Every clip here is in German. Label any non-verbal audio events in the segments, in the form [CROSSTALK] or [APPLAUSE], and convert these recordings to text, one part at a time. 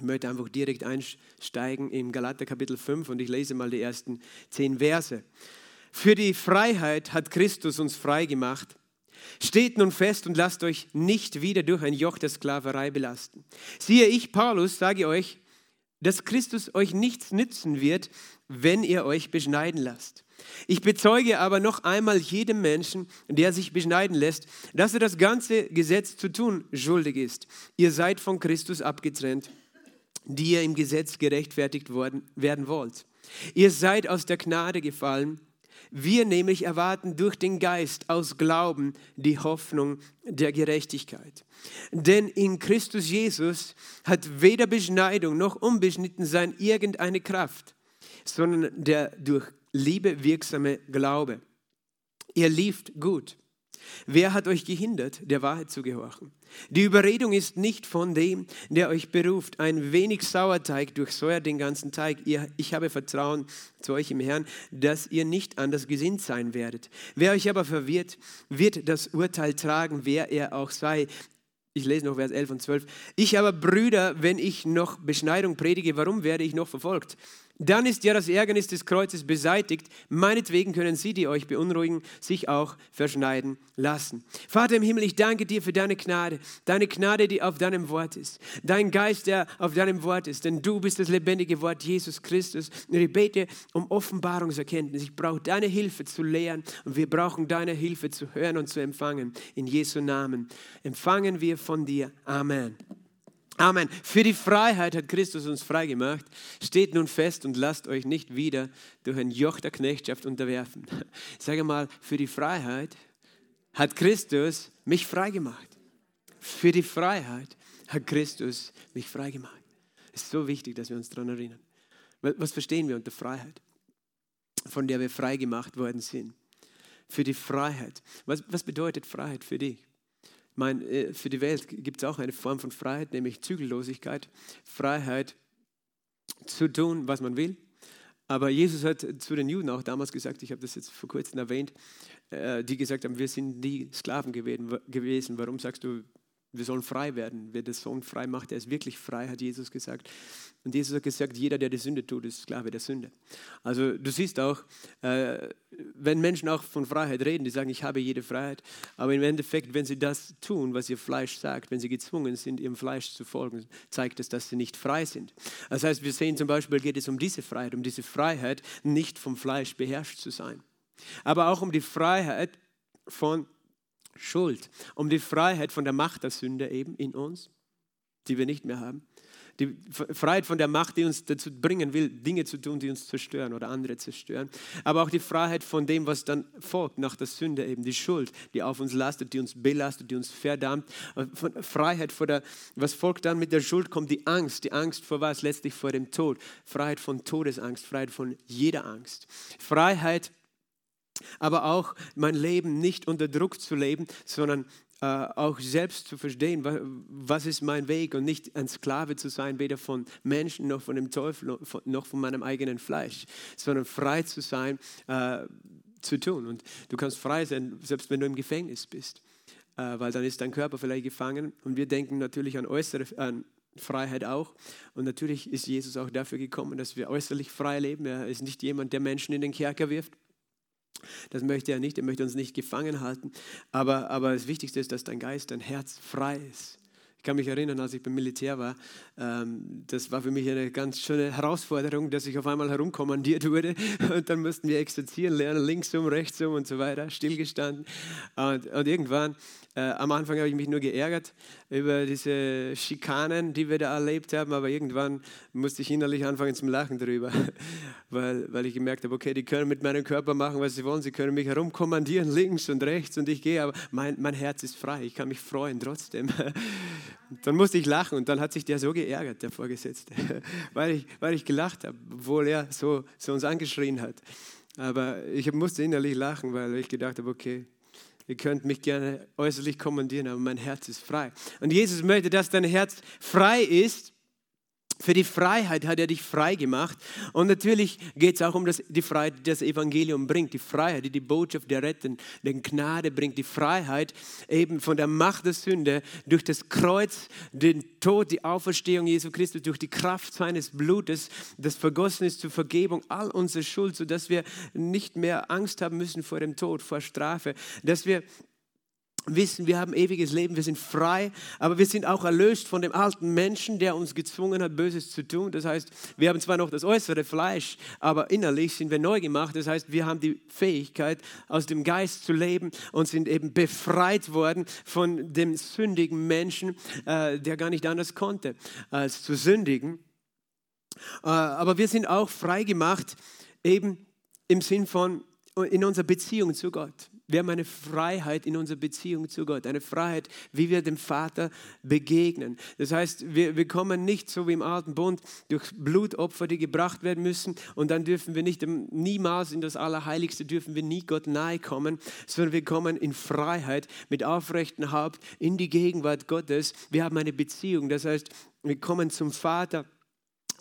Ich möchte einfach direkt einsteigen im Galater Kapitel 5 und ich lese mal die ersten zehn Verse. Für die Freiheit hat Christus uns frei gemacht. Steht nun fest und lasst euch nicht wieder durch ein Joch der Sklaverei belasten. Siehe, ich, Paulus, sage euch, dass Christus euch nichts nützen wird, wenn ihr euch beschneiden lasst. Ich bezeuge aber noch einmal jedem Menschen, der sich beschneiden lässt, dass er das ganze Gesetz zu tun schuldig ist. Ihr seid von Christus abgetrennt, die ihr im Gesetz gerechtfertigt worden, werden wollt. Ihr seid aus der Gnade gefallen wir nämlich erwarten durch den Geist aus Glauben die Hoffnung der Gerechtigkeit. Denn in Christus Jesus hat weder Beschneidung noch Unbeschnittensein irgendeine Kraft, sondern der durch Liebe wirksame Glaube. Ihr lieft gut. Wer hat euch gehindert, der Wahrheit zu gehorchen? Die Überredung ist nicht von dem, der euch beruft. Ein wenig Sauerteig durchsäuert den ganzen Teig. Ich habe Vertrauen zu euch im Herrn, dass ihr nicht anders gesinnt sein werdet. Wer euch aber verwirrt, wird das Urteil tragen, wer er auch sei. Ich lese noch Vers 11 und 12. Ich aber, Brüder, wenn ich noch Beschneidung predige, warum werde ich noch verfolgt? Dann ist ja das Ärgernis des Kreuzes beseitigt. Meinetwegen können Sie, die euch beunruhigen, sich auch verschneiden lassen. Vater im Himmel, ich danke dir für deine Gnade. Deine Gnade, die auf deinem Wort ist. Dein Geist, der auf deinem Wort ist. Denn du bist das lebendige Wort Jesus Christus. Und ich bete um Offenbarungserkenntnis. Ich brauche deine Hilfe zu lehren. Und wir brauchen deine Hilfe zu hören und zu empfangen. In Jesu Namen empfangen wir von dir. Amen. Amen. Für die Freiheit hat Christus uns freigemacht. Steht nun fest und lasst euch nicht wieder durch ein Joch der Knechtschaft unterwerfen. Ich [LAUGHS] sage mal, für die Freiheit hat Christus mich freigemacht. Für die Freiheit hat Christus mich freigemacht. Es ist so wichtig, dass wir uns daran erinnern. Was verstehen wir unter Freiheit, von der wir freigemacht worden sind? Für die Freiheit. Was, was bedeutet Freiheit für dich? Meine, äh, für die Welt gibt es auch eine Form von Freiheit, nämlich Zügellosigkeit. Freiheit zu tun, was man will. Aber Jesus hat zu den Juden auch damals gesagt, ich habe das jetzt vor kurzem erwähnt, äh, die gesagt haben, wir sind nie Sklaven gewesen. Warum sagst du, wir sollen frei werden. Wer den Sohn frei macht, der ist wirklich frei, hat Jesus gesagt. Und Jesus hat gesagt, jeder, der die Sünde tut, ist Sklave der Sünde. Also du siehst auch, äh, wenn Menschen auch von Freiheit reden, die sagen, ich habe jede Freiheit, aber im Endeffekt, wenn sie das tun, was ihr Fleisch sagt, wenn sie gezwungen sind, ihrem Fleisch zu folgen, zeigt es, dass sie nicht frei sind. Das heißt, wir sehen zum Beispiel, geht es um diese Freiheit, um diese Freiheit, nicht vom Fleisch beherrscht zu sein. Aber auch um die Freiheit von Schuld, um die Freiheit von der Macht der Sünde eben in uns, die wir nicht mehr haben. Die Freiheit von der Macht, die uns dazu bringen will, Dinge zu tun, die uns zerstören oder andere zerstören. Aber auch die Freiheit von dem, was dann folgt nach der Sünde, eben die Schuld, die auf uns lastet, die uns belastet, die uns verdammt. Von Freiheit vor der, was folgt dann mit der Schuld, kommt die Angst. Die Angst vor was? Letztlich vor dem Tod. Freiheit von Todesangst, Freiheit von jeder Angst. Freiheit aber auch mein Leben nicht unter Druck zu leben, sondern äh, auch selbst zu verstehen, was, was, ist mein Weg und nicht ein Sklave zu sein, weder von Menschen noch von dem Teufel noch von meinem eigenen Fleisch, sondern frei zu sein, äh, zu tun. Und du kannst frei sein, selbst wenn du im Gefängnis bist, äh, weil dann ist dein Körper vielleicht gefangen und wir denken natürlich an äußere, an Freiheit auch. Und natürlich ist Jesus auch dafür gekommen, dass wir äußerlich frei leben. Er ist nicht jemand, der Menschen in den Kerker wirft, das möchte er nicht, er möchte uns nicht gefangen halten. Aber, aber das Wichtigste ist, dass dein Geist, dein Herz frei ist. Ich kann mich erinnern, als ich beim Militär war, ähm, das war für mich eine ganz schöne Herausforderung, dass ich auf einmal herumkommandiert wurde [LAUGHS] und dann mussten wir exerzieren lernen, links um, rechts um und so weiter, stillgestanden. Und, und irgendwann äh, am Anfang habe ich mich nur geärgert über diese Schikanen, die wir da erlebt haben, aber irgendwann musste ich innerlich anfangen zum Lachen darüber, [LAUGHS] weil, weil ich gemerkt habe, okay, die können mit meinem Körper machen, was sie wollen, sie können mich herumkommandieren, links und rechts und ich gehe, aber mein, mein Herz ist frei, ich kann mich freuen trotzdem. [LAUGHS] Dann musste ich lachen und dann hat sich der so geärgert, der Vorgesetzte, [LAUGHS] weil ich, weil ich gelacht habe, obwohl er so, so uns angeschrien hat. Aber ich musste innerlich lachen, weil ich gedacht habe, okay, Ihr könnt mich gerne äußerlich kommandieren, aber mein Herz ist frei. Und Jesus möchte, dass dein Herz frei ist Für die Freiheit hat er dich frei gemacht. Und natürlich geht es auch um das, die Freiheit, die das Evangelium bringt. Die Freiheit, die die Botschaft der Retten, der Gnade bringt. Die Freiheit eben von der Macht der Sünde durch das Kreuz, den Tod, die Auferstehung Jesu Christus, durch die Kraft seines Blutes, das vergossen ist zur Vergebung all unserer Schuld, sodass wir nicht mehr Angst haben müssen vor dem Tod, vor Strafe. Dass wir wissen, wir haben ewiges Leben, wir sind frei, aber wir sind auch erlöst von dem alten Menschen, der uns gezwungen hat, Böses zu tun. Das heißt, wir haben zwar noch das äußere Fleisch, aber innerlich sind wir neu gemacht. Das heißt, wir haben die Fähigkeit, aus dem Geist zu leben und sind eben befreit worden von dem sündigen Menschen, äh, der gar nicht anders konnte, als zu sündigen. Äh, aber wir sind auch frei gemacht, eben im Sinn von in unserer Beziehung zu Gott. Wir haben eine Freiheit in unserer Beziehung zu Gott, eine Freiheit, wie wir dem Vater begegnen. Das heißt, wir, wir kommen nicht so wie im Alten Bund durch Blutopfer, die gebracht werden müssen und dann dürfen wir nicht, niemals in das Allerheiligste dürfen wir nie Gott nahe kommen, sondern wir kommen in Freiheit mit aufrechtem Haupt in die Gegenwart Gottes. Wir haben eine Beziehung, das heißt, wir kommen zum Vater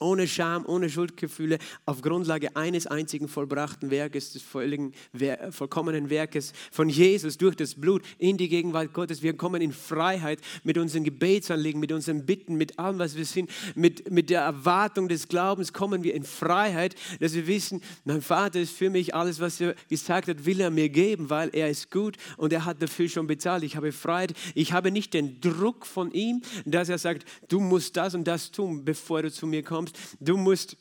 ohne Scham, ohne Schuldgefühle, auf Grundlage eines einzigen vollbrachten Werkes, des vollkommenen Werkes von Jesus durch das Blut in die Gegenwart Gottes. Wir kommen in Freiheit mit unseren Gebetsanliegen, mit unseren Bitten, mit allem, was wir sind, mit, mit der Erwartung des Glaubens kommen wir in Freiheit, dass wir wissen, mein Vater ist für mich alles, was er gesagt hat, will er mir geben, weil er ist gut und er hat dafür schon bezahlt. Ich habe Freiheit. Ich habe nicht den Druck von ihm, dass er sagt, du musst das und das tun, bevor du zu mir kommst kommst, du musst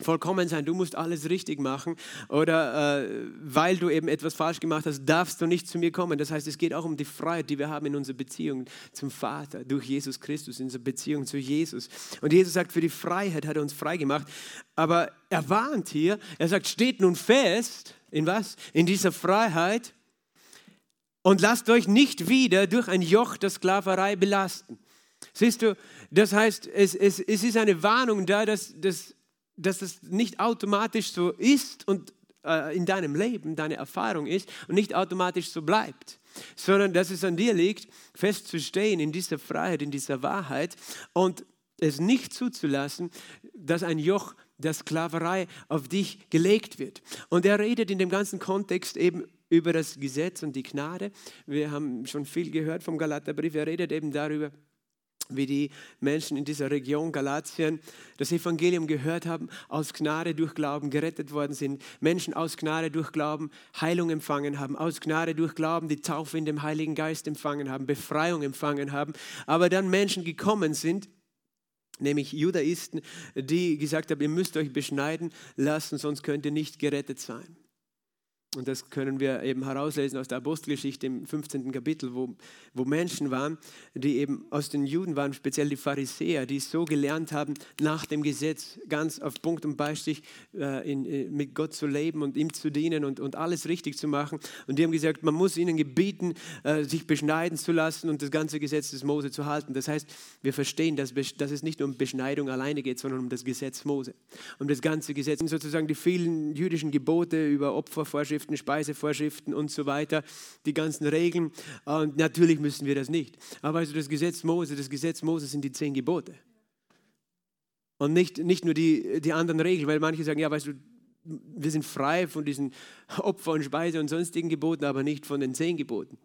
vollkommen sein, du musst alles richtig machen oder äh, weil du eben etwas falsch gemacht hast, darfst du nicht zu mir kommen. Das heißt, es geht auch um die Freiheit, die wir haben in unserer Beziehung zum Vater durch Jesus Christus, in unserer Beziehung zu Jesus. Und Jesus sagt, für die Freiheit hat er uns frei gemacht, aber er warnt hier, er sagt, steht nun fest, in was? In dieser Freiheit und lasst euch nicht wieder durch ein Joch der Sklaverei belasten. Siehst du, das heißt, es, es, es ist eine Warnung da, dass, dass, dass das nicht automatisch so ist und äh, in deinem Leben deine Erfahrung ist und nicht automatisch so bleibt, sondern dass es an dir liegt, festzustehen in dieser Freiheit, in dieser Wahrheit und es nicht zuzulassen, dass ein Joch der Sklaverei auf dich gelegt wird. Und er redet in dem ganzen Kontext eben über das Gesetz und die Gnade. Wir haben schon viel gehört vom Galaterbrief. Er redet eben darüber, wie die Menschen in dieser Region Galatien das Evangelium gehört haben, aus Gnade durch Glauben gerettet worden sind, Menschen aus Gnade durch Glauben Heilung empfangen haben, aus Gnade durch Glauben die Taufe in dem Heiligen Geist empfangen haben, Befreiung empfangen haben, aber dann Menschen gekommen sind, nämlich Judaisten, die gesagt haben, ihr müsst euch beschneiden lassen, sonst könnt ihr nicht gerettet sein. Und das können wir eben herauslesen aus der Apostelgeschichte im 15. Kapitel, wo, wo Menschen waren, die eben aus den Juden waren, speziell die Pharisäer, die so gelernt haben, nach dem Gesetz ganz auf Punkt und Beistich äh, in, äh, mit Gott zu leben und ihm zu dienen und, und alles richtig zu machen. Und die haben gesagt, man muss ihnen gebieten, äh, sich beschneiden zu lassen und das ganze Gesetz des Mose zu halten. Das heißt, wir verstehen, dass, dass es nicht um Beschneidung alleine geht, sondern um das Gesetz Mose. Um das ganze Gesetz, sozusagen die vielen jüdischen Gebote über Opfervorschriften, Vorschriften, Speisevorschriften und so weiter, die ganzen Regeln. Und natürlich müssen wir das nicht. Aber also das Gesetz Mose, das Gesetz Mose sind die zehn Gebote. Und nicht, nicht nur die, die anderen Regeln, weil manche sagen, ja, weißt du, wir sind frei von diesen Opfer- und Speise- und sonstigen Geboten, aber nicht von den zehn Geboten.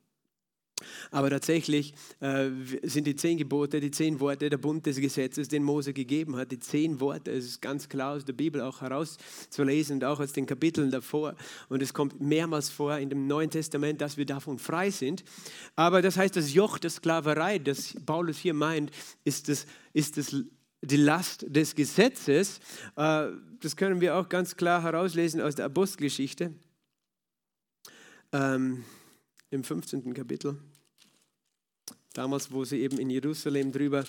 Aber tatsächlich äh, sind die zehn Gebote, die zehn Worte der Bund des Gesetzes, den Mose gegeben hat. Die zehn Worte, es ist ganz klar aus der Bibel auch herauszulesen und auch aus den Kapiteln davor. Und es kommt mehrmals vor in dem Neuen Testament, dass wir davon frei sind. Aber das heißt, das Joch der Sklaverei, das Paulus hier meint, ist das, ist das die Last des Gesetzes. Äh, das können wir auch ganz klar herauslesen aus der Apostelgeschichte. Ähm, im 15. Kapitel, damals, wo sie eben in Jerusalem darüber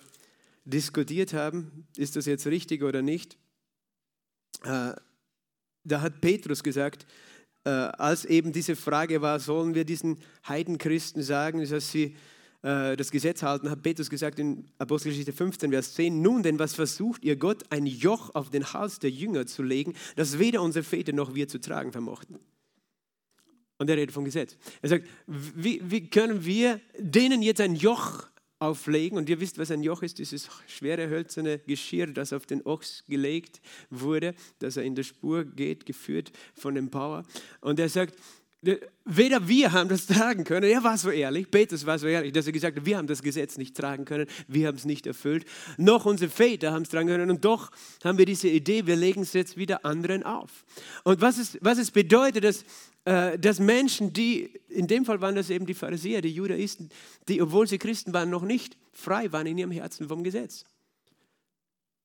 diskutiert haben, ist das jetzt richtig oder nicht, äh, da hat Petrus gesagt, äh, als eben diese Frage war, sollen wir diesen Heidenchristen sagen, dass sie äh, das Gesetz halten, hat Petrus gesagt in Apostelgeschichte 15, Vers 10, nun denn was versucht ihr Gott, ein Joch auf den Hals der Jünger zu legen, das weder unsere Väter noch wir zu tragen vermochten. Und er redet vom Gesetz. Er sagt, wie, wie können wir denen jetzt ein Joch auflegen. Und ihr wisst, was ein Joch ist, dieses schwere hölzerne Geschirr, das auf den Ochs gelegt wurde, dass er in der Spur geht, geführt von dem Bauer. Und er sagt, Weder wir haben das tragen können, er war so ehrlich, Petrus war so ehrlich, dass er gesagt hat, wir haben das Gesetz nicht tragen können, wir haben es nicht erfüllt, noch unsere Väter haben es tragen können und doch haben wir diese Idee, wir legen es jetzt wieder anderen auf. Und was es, was es bedeutet, dass, dass Menschen, die, in dem Fall waren das eben die Pharisäer, die Judaisten, die, obwohl sie Christen waren, noch nicht frei waren in ihrem Herzen vom Gesetz.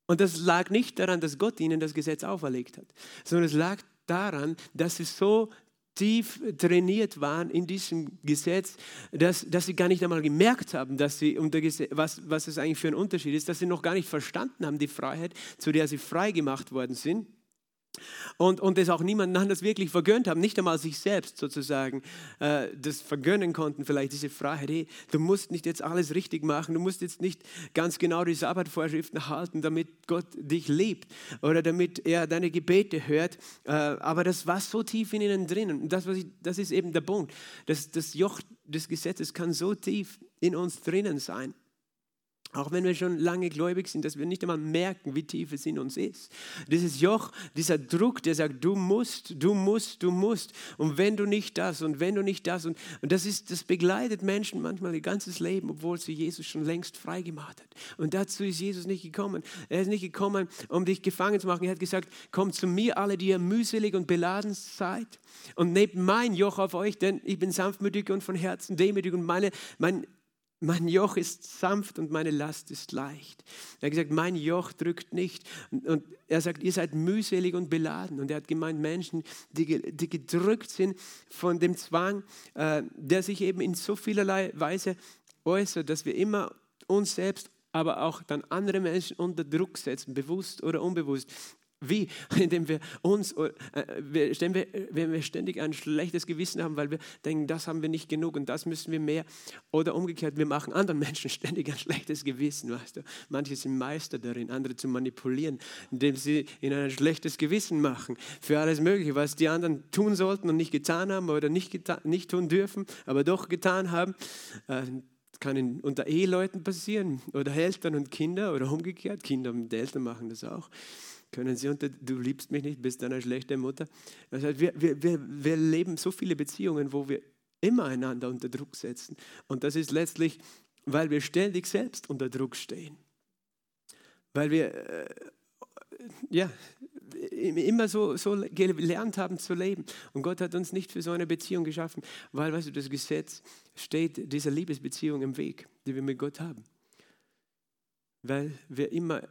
Und das lag nicht daran, dass Gott ihnen das Gesetz auferlegt hat, sondern es lag daran, dass sie so tief trainiert waren in diesem Gesetz, dass, dass sie gar nicht einmal gemerkt haben, dass sie unter Gesetz, was, was es eigentlich für ein Unterschied ist, dass sie noch gar nicht verstanden haben, die Freiheit, zu der sie frei gemacht worden sind und, und es auch niemand anders wirklich vergönnt haben, nicht einmal sich selbst sozusagen äh, das vergönnen konnten, vielleicht diese Freiheit, hey, du musst nicht jetzt alles richtig machen, du musst jetzt nicht ganz genau die Sabbatvorschriften halten, damit Gott dich liebt oder damit er deine Gebete hört, äh, aber das war so tief in ihnen drinnen. Das, was ich, das ist eben der Punkt, das, das Joch des Gesetzes kann so tief in uns drinnen sein. Auch wenn wir schon lange gläubig sind, dass wir nicht einmal merken, wie tief es in uns ist. Dieses Joch, dieser Druck, der sagt, du musst, du musst, du musst. Und wenn du nicht das und wenn du nicht das. Und, und das, ist, das begleitet Menschen manchmal ihr ganzes Leben, obwohl sie Jesus schon längst freigemacht hat. Und dazu ist Jesus nicht gekommen. Er ist nicht gekommen, um dich gefangen zu machen. Er hat gesagt, kommt zu mir alle, die ihr mühselig und beladen seid. Und nehmt mein Joch auf euch, denn ich bin sanftmütig und von Herzen demütig. Und meine, mein mein Joch ist sanft und meine Last ist leicht. Er hat gesagt, mein Joch drückt nicht. Und er sagt, ihr seid mühselig und beladen. Und er hat gemeint, Menschen, die, die gedrückt sind von dem Zwang, äh, der sich eben in so vielerlei Weise äußert, dass wir immer uns selbst aber auch dann andere Menschen unter Druck setzen, bewusst oder unbewusst. Wie? [LAUGHS] Indem wir uns, äh, wenn wir ständig ein schlechtes Gewissen haben, weil wir denken, das haben wir nicht genug und das müssen wir mehr. Oder umgekehrt, wir machen anderen [LAUGHS] Menschen ständig ein schlechtes Gewissen. Weißt du? Manche sind Meister darin, andere zu manipulieren, indem sie ihnen ein schlechtes Gewissen machen für alles Mögliche, was die anderen tun sollten und nicht getan haben oder nicht, getan, nicht tun dürfen, aber doch getan haben. Äh, kann unter Eheleuten passieren oder Eltern und Kinder oder umgekehrt. Kinder und Eltern machen das auch können sie unter, du liebst mich nicht, bist eine schlechte Mutter. Das heißt, wir, wir, wir, wir leben so viele Beziehungen, wo wir immer einander unter Druck setzen. Und das ist letztlich, weil wir ständig selbst unter Druck stehen. Weil wir äh, ja, immer so, so gelernt haben zu leben. Und Gott hat uns nicht für so eine Beziehung geschaffen, weil, weißt du, das Gesetz steht dieser Liebesbeziehung im Weg, die wir mit Gott haben weil wir immer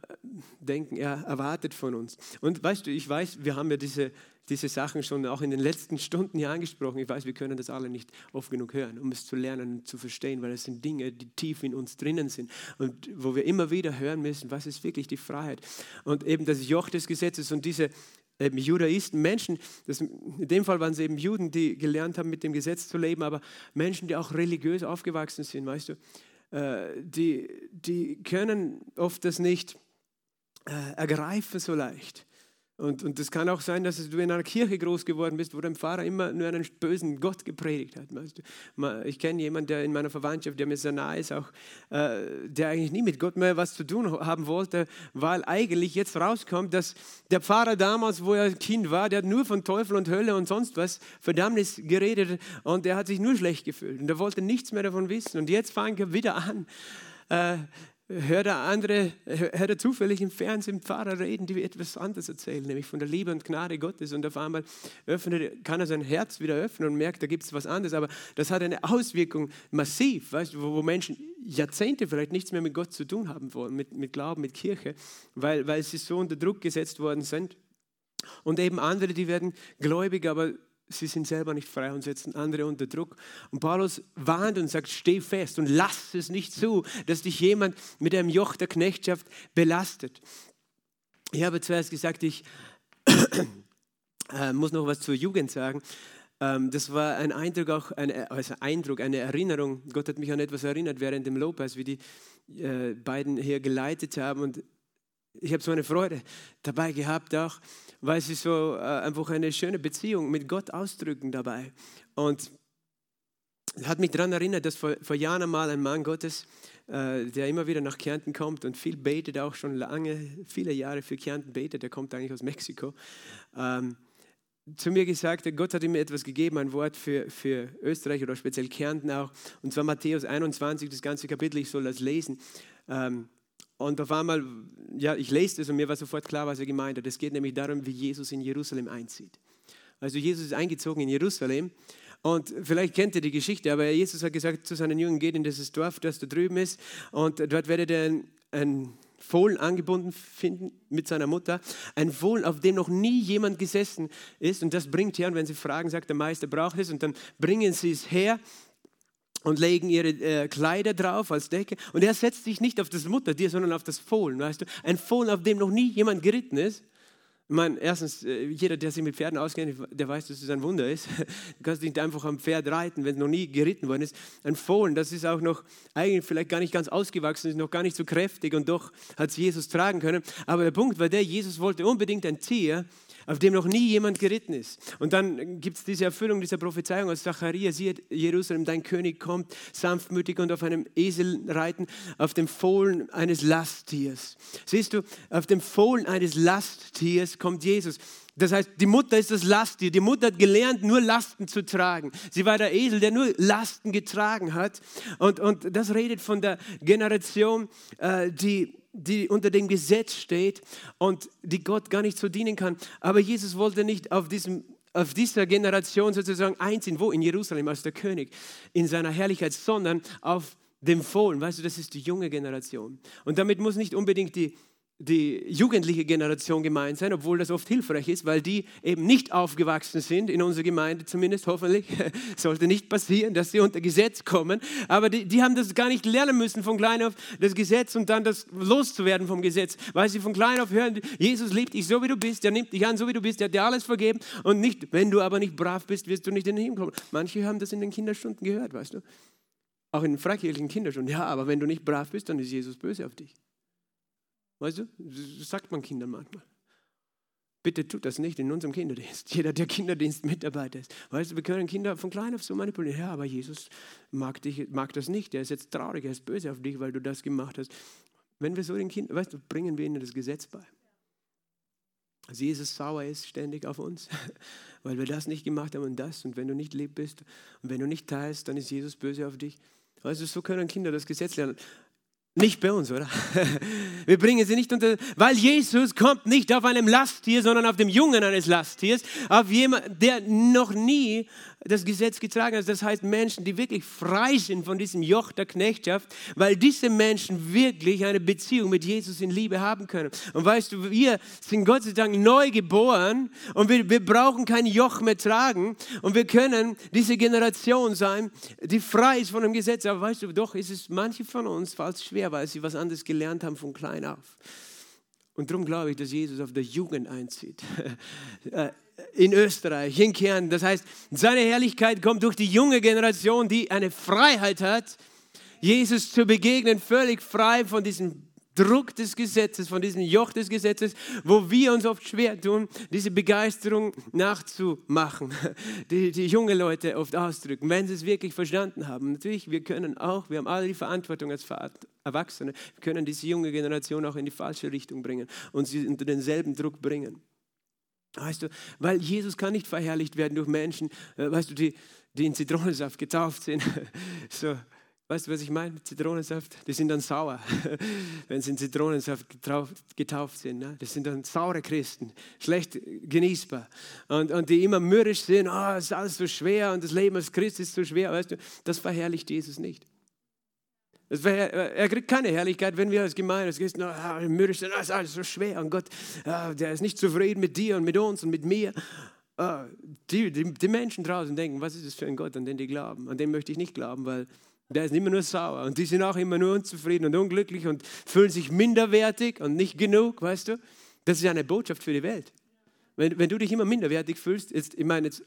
denken, er erwartet von uns. Und weißt du, ich weiß, wir haben ja diese, diese Sachen schon auch in den letzten Stunden hier angesprochen. Ich weiß, wir können das alle nicht oft genug hören, um es zu lernen und zu verstehen, weil es sind Dinge, die tief in uns drinnen sind und wo wir immer wieder hören müssen, was ist wirklich die Freiheit. Und eben das Joch des Gesetzes und diese eben Judaisten, Menschen, das, in dem Fall waren es eben Juden, die gelernt haben, mit dem Gesetz zu leben, aber Menschen, die auch religiös aufgewachsen sind, weißt du, äh, die, die können oft das nicht äh, ergreifen so leicht. Und, und es kann auch sein, dass du in einer Kirche groß geworden bist, wo dein Pfarrer immer nur einen bösen Gott gepredigt hat. Ich kenne jemanden, der in meiner Verwandtschaft, der mir sehr nahe ist, auch, äh, der eigentlich nie mit Gott mehr was zu tun haben wollte, weil eigentlich jetzt rauskommt, dass der Pfarrer damals, wo er Kind war, der hat nur von Teufel und Hölle und sonst was, Verdammnis geredet und er hat sich nur schlecht gefühlt und er wollte nichts mehr davon wissen. Und jetzt fangen wir wieder an äh, hört er andere, hört er zufällig im Fernsehen Pfarrer reden, die etwas anderes erzählen, nämlich von der Liebe und Gnade Gottes. Und auf einmal öffnet, kann er sein Herz wieder öffnen und merkt, da gibt es was anderes. Aber das hat eine Auswirkung massiv, weißt, wo, wo Menschen Jahrzehnte vielleicht nichts mehr mit Gott zu tun haben wollen, mit, mit Glauben, mit Kirche, weil, weil sie so unter Druck gesetzt worden sind. Und eben andere, die werden gläubig, aber sie sind selber nicht frei und setzen andere unter Druck. Und Paulus warnt und sagt, steh fest und lass es nicht zu, dass dich jemand mit einem Joch der Knechtschaft belastet. Ich habe zuerst gesagt, ich [CLEARS THROAT] äh, muss noch was zur Jugend sagen. Ähm, das war ein Eindruck, auch eine, also Eindruck, eine Erinnerung. Gott hat mich an etwas erinnert während dem Lobpreis, wie die äh, beiden hier geleitet haben. Und ich habe so eine Freude dabei gehabt auch weil sie so äh, einfach eine schöne Beziehung mit Gott ausdrücken dabei. Und hat mich daran erinnert, dass vor, vor Jahren einmal ein Mann Gottes äh, der immer wieder nach Kärnten kommt und viel betet, auch schon lange, viele Jahre für Kärnten betet. Der kommt eigentlich aus Mexiko. Ähm, zu mir gesagt, Gott hat ihm etwas gegeben, ein Wort für, für Österreich oder speziell Kärnten auch. Und zwar Matthäus 21, das ganze Kapitel, ich soll das lesen. Ähm, und auf einmal, ja, ich lese das und mir war sofort klar, was er gemeint hat. Es geht nämlich darum, wie Jesus in Jerusalem einzieht. Also Jesus ist eingezogen in Jerusalem und vielleicht kennt ihr die Geschichte, aber Jesus hat gesagt zu seinen Jungen, geht in dieses Dorf, das da drüben ist und dort werdet ihr ein, ein Fohlen angebunden finden mit seiner Mutter. Ein Fohlen, auf dem noch nie jemand gesessen ist. Und das bringt her, und wenn sie fragen, sagt der Meister, braucht es. Und dann bringen sie es her und legen ihre äh, Kleider drauf als Decke. Und er setzt sich nicht auf das Muttertier, sondern auf das Fohlen. Weißt du? Ein Fohlen, auf dem noch nie jemand geritten ist. Ich meine, erstens, äh, jeder, der sich mit Pferden auskennt, der weiß, dass es ein Wunder ist. [LAUGHS] Du kannst nicht einfach am Pferd reiten, wenn es noch nie geritten worden ist. Ein Fohlen, das ist auch noch eigentlich vielleicht gar nicht ganz ausgewachsen, ist noch gar nicht so kräftig und doch hat es Jesus tragen können. Aber der Punkt war der, Jesus wollte unbedingt ein Tier, auf dem noch nie jemand geritten ist. Und dann gibt es diese Erfüllung dieser Prophezeiung aus Zachariah, siehe Jerusalem, dein König kommt, sanftmütig und auf einem Esel reiten, auf dem Fohlen eines Lasttiers. Siehst du, auf dem Fohlen eines Lasttiers kommt Jesus. Das heißt, die Mutter ist das Lasttier. Die Mutter hat gelernt, nur Lasten zu tragen. Sie war der Esel, der nur Lasten getragen hat. Und, und das redet von der Generation, äh, die die unter dem Gesetz steht und die Gott gar nicht so dienen kann. Aber Jesus wollte nicht auf, diesem, auf dieser Generation sozusagen einziehen, wo in Jerusalem als der König in seiner Herrlichkeit, sondern auf dem Fohlen. Weißt du, das ist die junge Generation. Und damit muss nicht unbedingt die die jugendliche Generation gemeint sein, obwohl das oft hilfreich ist, weil die eben nicht aufgewachsen sind, in unserer Gemeinde zumindest, hoffentlich, [LAUGHS] sollte nicht passieren, dass sie unter Gesetz kommen, aber die, die haben das gar nicht lernen müssen von klein auf, das Gesetz und dann das loszuwerden vom Gesetz, weil sie von klein auf hören, Jesus liebt dich so wie du bist, er nimmt dich an so wie du bist, er hat dir alles vergeben. Und nicht, wenn du aber nicht brav bist, wirst du nicht in den Himmel kommen. Manche haben das in den Kinderstunden gehört, weißt du, auch in den freikirchlichen Kinderstunden, ja, aber wenn du nicht brav bist, dann ist Jesus böse auf dich. Weißt du, das sagt man Kindern manchmal. Bitte tut das nicht in unserem Kinderdienst. [LAUGHS] Jeder, der Kinderdienstmitarbeiter ist. Weißt du, wir können Kinder von klein auf so manipulieren. Ja, aber Jesus mag, dich, mag das nicht. Er ist jetzt traurig, er ist böse auf dich, weil du das gemacht hast. Wenn wir so den Kindern, weißt du, bringen wir ihnen das Gesetz bei. Also Jesus sauer ist ständig auf uns, [LAUGHS] weil wir das nicht gemacht haben und das. Und wenn du nicht lieb bist und wenn du nicht teilst, dann ist Jesus böse auf dich. Weißt du, so können Kinder das Gesetz lernen. Nicht bei uns, oder? [LAUGHS] Wir bringen sie nicht unter, weil Jesus kommt nicht auf einem Lasttier, sondern auf dem Jungen eines Lasttiers, auf jemand, der noch nie das Gesetz getragen hat. Das heißt Menschen, die wirklich frei sind von diesem Joch der Knechtschaft, weil diese Menschen wirklich eine Beziehung mit Jesus in Liebe haben können. Und weißt du, wir sind Gott sei Dank neu geboren und wir, wir brauchen kein Joch mehr tragen und wir können diese Generation sein, die frei ist von dem Gesetz. Aber weißt du, doch ist es manche von uns falls schwer, weil sie was anderes gelernt haben von klein auf. Und darum glaube ich, dass Jesus auf der Jugend einzieht. [LAUGHS] Äh, in Österreich, in Kern. Das heißt, seine Herrlichkeit kommt durch die junge Generation, die eine Freiheit hat, Jesus zu begegnen, völlig frei von diesem Druck des Gesetzes, von diesem Joch des Gesetzes, wo wir uns oft schwer tun, diese Begeisterung nachzumachen, [LAUGHS] die, die junge Leute oft ausdrücken, wenn sie es wirklich verstanden haben. Natürlich, wir können auch, wir haben alle die Verantwortung als Erwachsene, wir können diese junge Generation auch in die falsche Richtung bringen und sie unter denselben Druck bringen. Weißt du, weil Jesus kann nicht verherrlicht werden durch Menschen, äh, weißt du, die, die in Zitronensaft getauft sind. [LAUGHS] so, weißt du, was ich meine? Zitronensaft, die sind dann sauer, [LAUGHS] wenn sie in Zitronensaft getauft, sind. Ne? Das sind dann saure Christen, schlecht genießbar. Und, und die immer mürrisch sind, oh, ist alles so schwer und das Leben als Christ ist so schwer. Weißt du, das verherrlicht Jesus nicht. Wär, er kriegt keine Herrlichkeit, wenn wir als Gemeinde, als Christen, oh, mürrisch sind, das ist alles so schwer und Gott, oh, der ist nicht zufrieden mit dir und mit uns und mit mir. Oh, die, die, die, Menschen draußen denken, was ist das für ein Gott, an den die glauben? An den möchte ich nicht glauben, weil der ist immer nur sauer und die sind auch immer nur unzufrieden und unglücklich und fühlen sich minderwertig und nicht genug, weißt du? Das ist eine Botschaft für die Welt. Wenn, wenn du dich immer minderwertig fühlst, jetzt, ich meine, jetzt,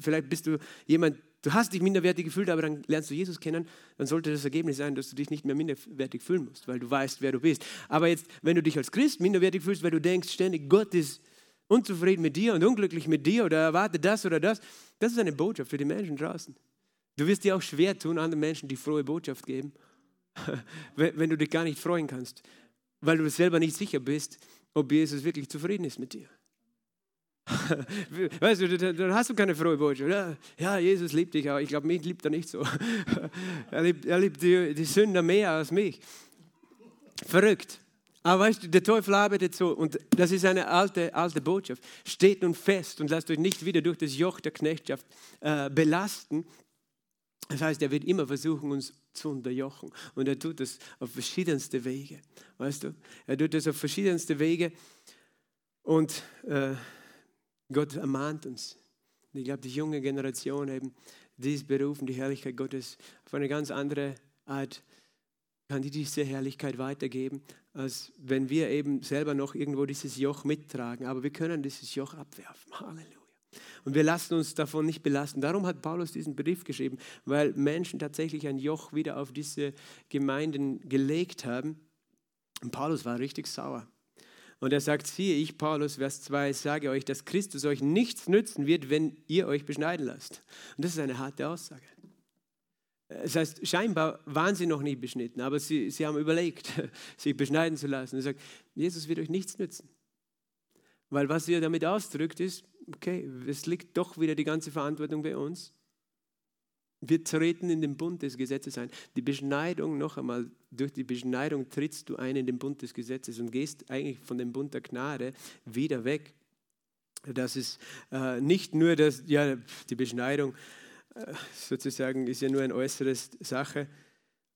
vielleicht bist du jemand, du hast dich minderwertig gefühlt, aber dann lernst du Jesus kennen, dann sollte das Ergebnis sein, dass du dich nicht mehr minderwertig fühlen musst, weil du weißt, wer du bist. Aber jetzt, wenn du dich als Christ minderwertig fühlst, weil du denkst ständig, Gott ist unzufrieden mit dir und unglücklich mit dir oder erwartet das oder das, das ist eine Botschaft für die Menschen draußen. Du wirst dir auch schwer tun, anderen Menschen die frohe Botschaft geben [LAUGHS] wenn du dich gar nicht freuen kannst, weil du selber nicht sicher bist, ob Jesus wirklich zufrieden ist mit dir. [LAUGHS] Weißt du, dann hast du keine frohe Botschaft. Ja, Jesus liebt dich, aber ich glaube, mich liebt er nicht so. [LAUGHS] Er liebt, er liebt die, die Sünder mehr als mich. Verrückt. Aber weißt du, der Teufel arbeitet so und das ist eine alte, alte Botschaft. Steht nun fest und lasst euch nicht wieder durch das Joch der Knechtschaft äh, belasten. Das heißt, er wird immer versuchen, uns zu unterjochen. Und er tut das auf verschiedenste Wege. Weißt du? Er tut das auf verschiedenste Wege. Und äh, Gott ermahnt uns. Ich glaube, die junge Generation eben, die ist berufen, die Herrlichkeit Gottes auf eine ganz andere Art kann die diese Herrlichkeit weitergeben, als wenn wir eben selber noch irgendwo dieses Joch mittragen. Aber wir können dieses Joch abwerfen. Halleluja. Und wir lassen uns davon nicht belasten. Darum hat Paulus diesen Brief geschrieben, weil Menschen tatsächlich ein Joch wieder auf diese Gemeinden gelegt haben. Und Paulus war richtig sauer. Und er sagt, siehe, ich, Paulus, Vers 2, sage euch, dass Christus euch nichts nützen wird, wenn ihr euch beschneiden lasst. Und das ist eine harte Aussage. Das heißt, scheinbar waren sie noch nie beschnitten, aber sie, sie haben überlegt, [LAUGHS] sich beschneiden zu lassen. Er sagt, Jesus wird euch nichts nützen. Weil was er damit ausdrückt ist, okay, es liegt doch wieder die ganze Verantwortung bei uns. Wir treten in den Bund des Gesetzes ein. Die Beschneidung, noch einmal, durch die Beschneidung trittst du ein in den Bund des Gesetzes und gehst eigentlich von dem Bund der Gnade wieder weg. Das ist äh, nicht nur das, ja, die Beschneidung äh, sozusagen ist ja nur eine äußere Sache,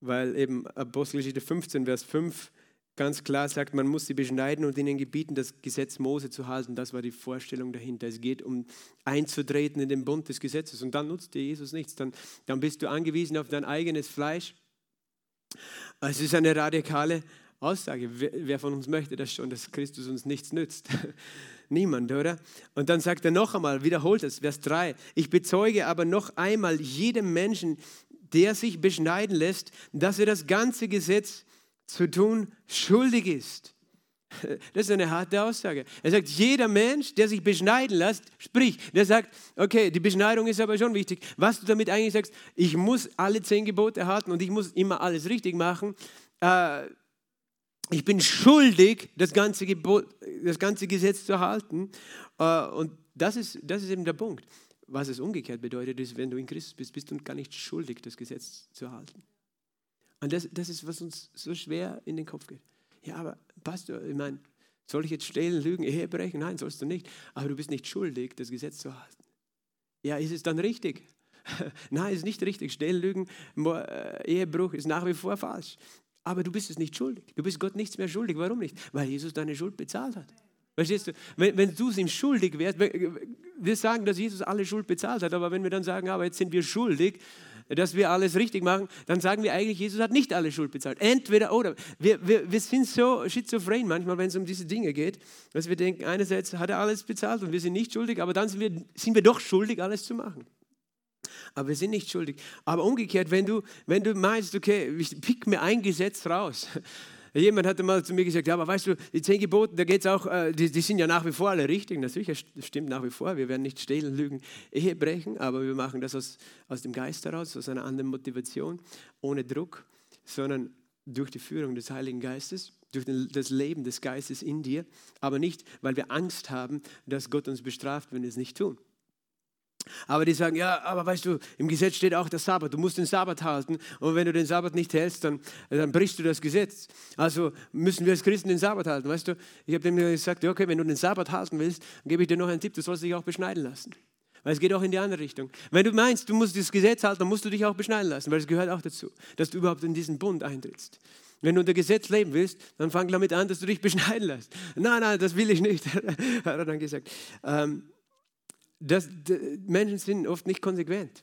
weil eben Apostelgeschichte 15, Vers 5 ganz klar sagt, man muss sie beschneiden und ihnen gebieten, das Gesetz Mose zu halten. Das war die Vorstellung dahinter. Es geht um einzutreten in den Bund des Gesetzes und dann nutzt dir Jesus nichts. Dann, dann bist du angewiesen auf dein eigenes Fleisch. Es ist eine radikale Aussage. Wer, wer von uns möchte das schon, dass Christus uns nichts nützt? [LAUGHS] Niemand, oder? Und dann sagt er noch einmal, wiederholt es, Vers 3, ich bezeuge aber noch einmal jedem Menschen, der sich beschneiden lässt, dass er das ganze Gesetz zu tun schuldig ist. [LAUGHS] Das ist eine harte Aussage. Er sagt, jeder Mensch, der sich beschneiden lässt, sprich, der sagt, okay, die Beschneidung ist aber schon wichtig. Was du damit eigentlich sagst, ich muss alle zehn Gebote halten und ich muss immer alles richtig machen. Äh, ich bin schuldig, das ganze, Gebot, das ganze Gesetz zu halten. Äh, und das ist, das ist eben der Punkt. Was es umgekehrt bedeutet, ist, wenn du in Christus bist, bist du gar nicht schuldig, das Gesetz zu halten. Und das, das ist, was uns so schwer in den Kopf geht. Ja, aber Pastor, ich meine, soll ich jetzt stehlen, lügen, Ehe brechen? Nein, sollst du nicht. Aber du bist nicht schuldig, das Gesetz zu halten. Ja, ist es dann richtig? [LAUGHS] Nein, ist nicht richtig. Stehlen, lügen, äh, Ehebruch ist nach wie vor falsch. Aber du bist es nicht schuldig. Du bist Gott nichts mehr schuldig. Warum nicht? Weil Jesus deine Schuld bezahlt hat. Verstehst du? Wenn, wenn du es ihm schuldig wärst, wir sagen, dass Jesus alle Schuld bezahlt hat, aber wenn wir dann sagen, aber jetzt sind wir schuldig, dass wir alles richtig machen, dann sagen wir eigentlich, Jesus hat nicht alle Schuld bezahlt. Entweder oder. Wir, wir, wir sind so schizophren manchmal, wenn es um diese Dinge geht, dass wir denken, einerseits hat er alles bezahlt und wir sind nicht schuldig, aber dann sind wir, sind wir doch schuldig, alles zu machen aber wir sind nicht schuldig. Aber umgekehrt, wenn du, wenn du meinst, okay, ich pick mir ein Gesetz raus. Jemand hatte mal zu mir gesagt, ja, aber weißt du, die zehn Gebote, da geht es auch, äh, die, die, sind ja nach wie vor alle richtig. Natürlich, das stimmt nach wie vor. Wir werden nicht stehlen, lügen, Ehe brechen, aber wir machen das aus, aus dem Geist heraus, aus einer anderen Motivation, ohne Druck, sondern durch die Führung des Heiligen Geistes, durch das Leben des Geistes in dir, aber nicht, weil wir Angst haben, dass Gott uns bestraft, wenn wir es nicht tun. Aber die sagen, ja, aber weißt du, im Gesetz steht auch der Sabbat, du musst den Sabbat halten und wenn du den Sabbat nicht hältst, dann, dann brichst du das Gesetz. Also müssen wir als Christen den Sabbat halten, weißt du. Ich habe dem gesagt, okay, wenn du den Sabbat halten willst, dann gebe ich dir noch einen Tipp, du sollst dich auch beschneiden lassen. Weil es geht auch in die andere Richtung. Wenn du meinst, du musst das Gesetz halten, dann musst du dich auch beschneiden lassen, weil es gehört auch dazu, dass du überhaupt in diesen Bund eintrittst. Wenn du unter Gesetz leben willst, dann fang damit an, dass du dich beschneiden lässt. Nein, nein, das will ich nicht, [LAUGHS] hat er dann gesagt. Ähm, das, Menschen sind oft nicht konsequent.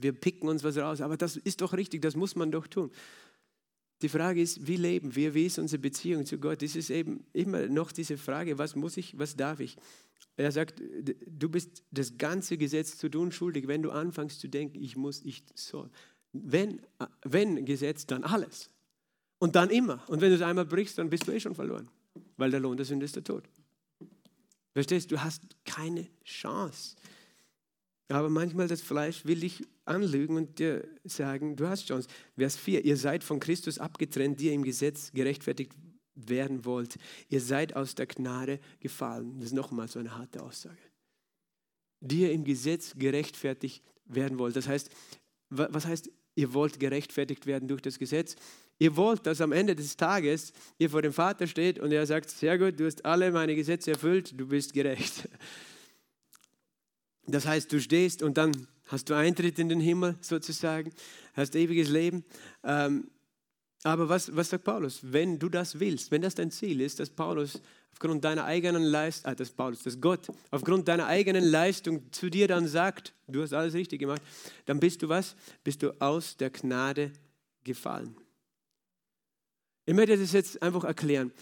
Wir picken uns was raus, aber das ist doch richtig, das muss man doch tun. Die Frage ist, wie leben wir, wie ist unsere Beziehung zu Gott? Das ist eben immer noch diese Frage, was muss ich, was darf ich? Er sagt, du bist das ganze Gesetz zu tun schuldig, wenn du anfängst zu denken, ich muss, ich soll. Wenn, wenn Gesetz, dann alles. Und dann immer. Und wenn du es einmal brichst, dann bist du eh schon verloren. Weil der Lohn der Sünde ist der Tod. Verstehst du? Du hast keine Chance. Aber manchmal das Fleisch will dich anlügen und dir sagen, du hast Chance. Vers 4, ihr seid von Christus abgetrennt, die ihr im Gesetz gerechtfertigt werden wollt. Ihr seid aus der Gnade gefallen. Das ist nochmal so eine harte Aussage. Die ihr im Gesetz gerechtfertigt werden wollt. Das heißt, was heißt, ihr wollt gerechtfertigt werden durch das Gesetz? Ihr wollt, dass am Ende des Tages ihr vor dem Vater steht und er sagt, sehr gut, du hast alle meine Gesetze erfüllt, du bist gerecht. Das heißt, du stehst und dann hast du Eintritt in den Himmel sozusagen, hast ewiges Leben. Ähm, aber was, was sagt Paulus? Wenn du das willst, wenn das dein Ziel ist, dass Paulus aufgrund deiner eigenen Leistung, ah, dass Paulus, dass Gott aufgrund deiner eigenen Leistung zu dir dann sagt, du hast alles richtig gemacht, dann bist du was? Bist du aus der Gnade gefallen. Ich möchte das jetzt einfach erklären.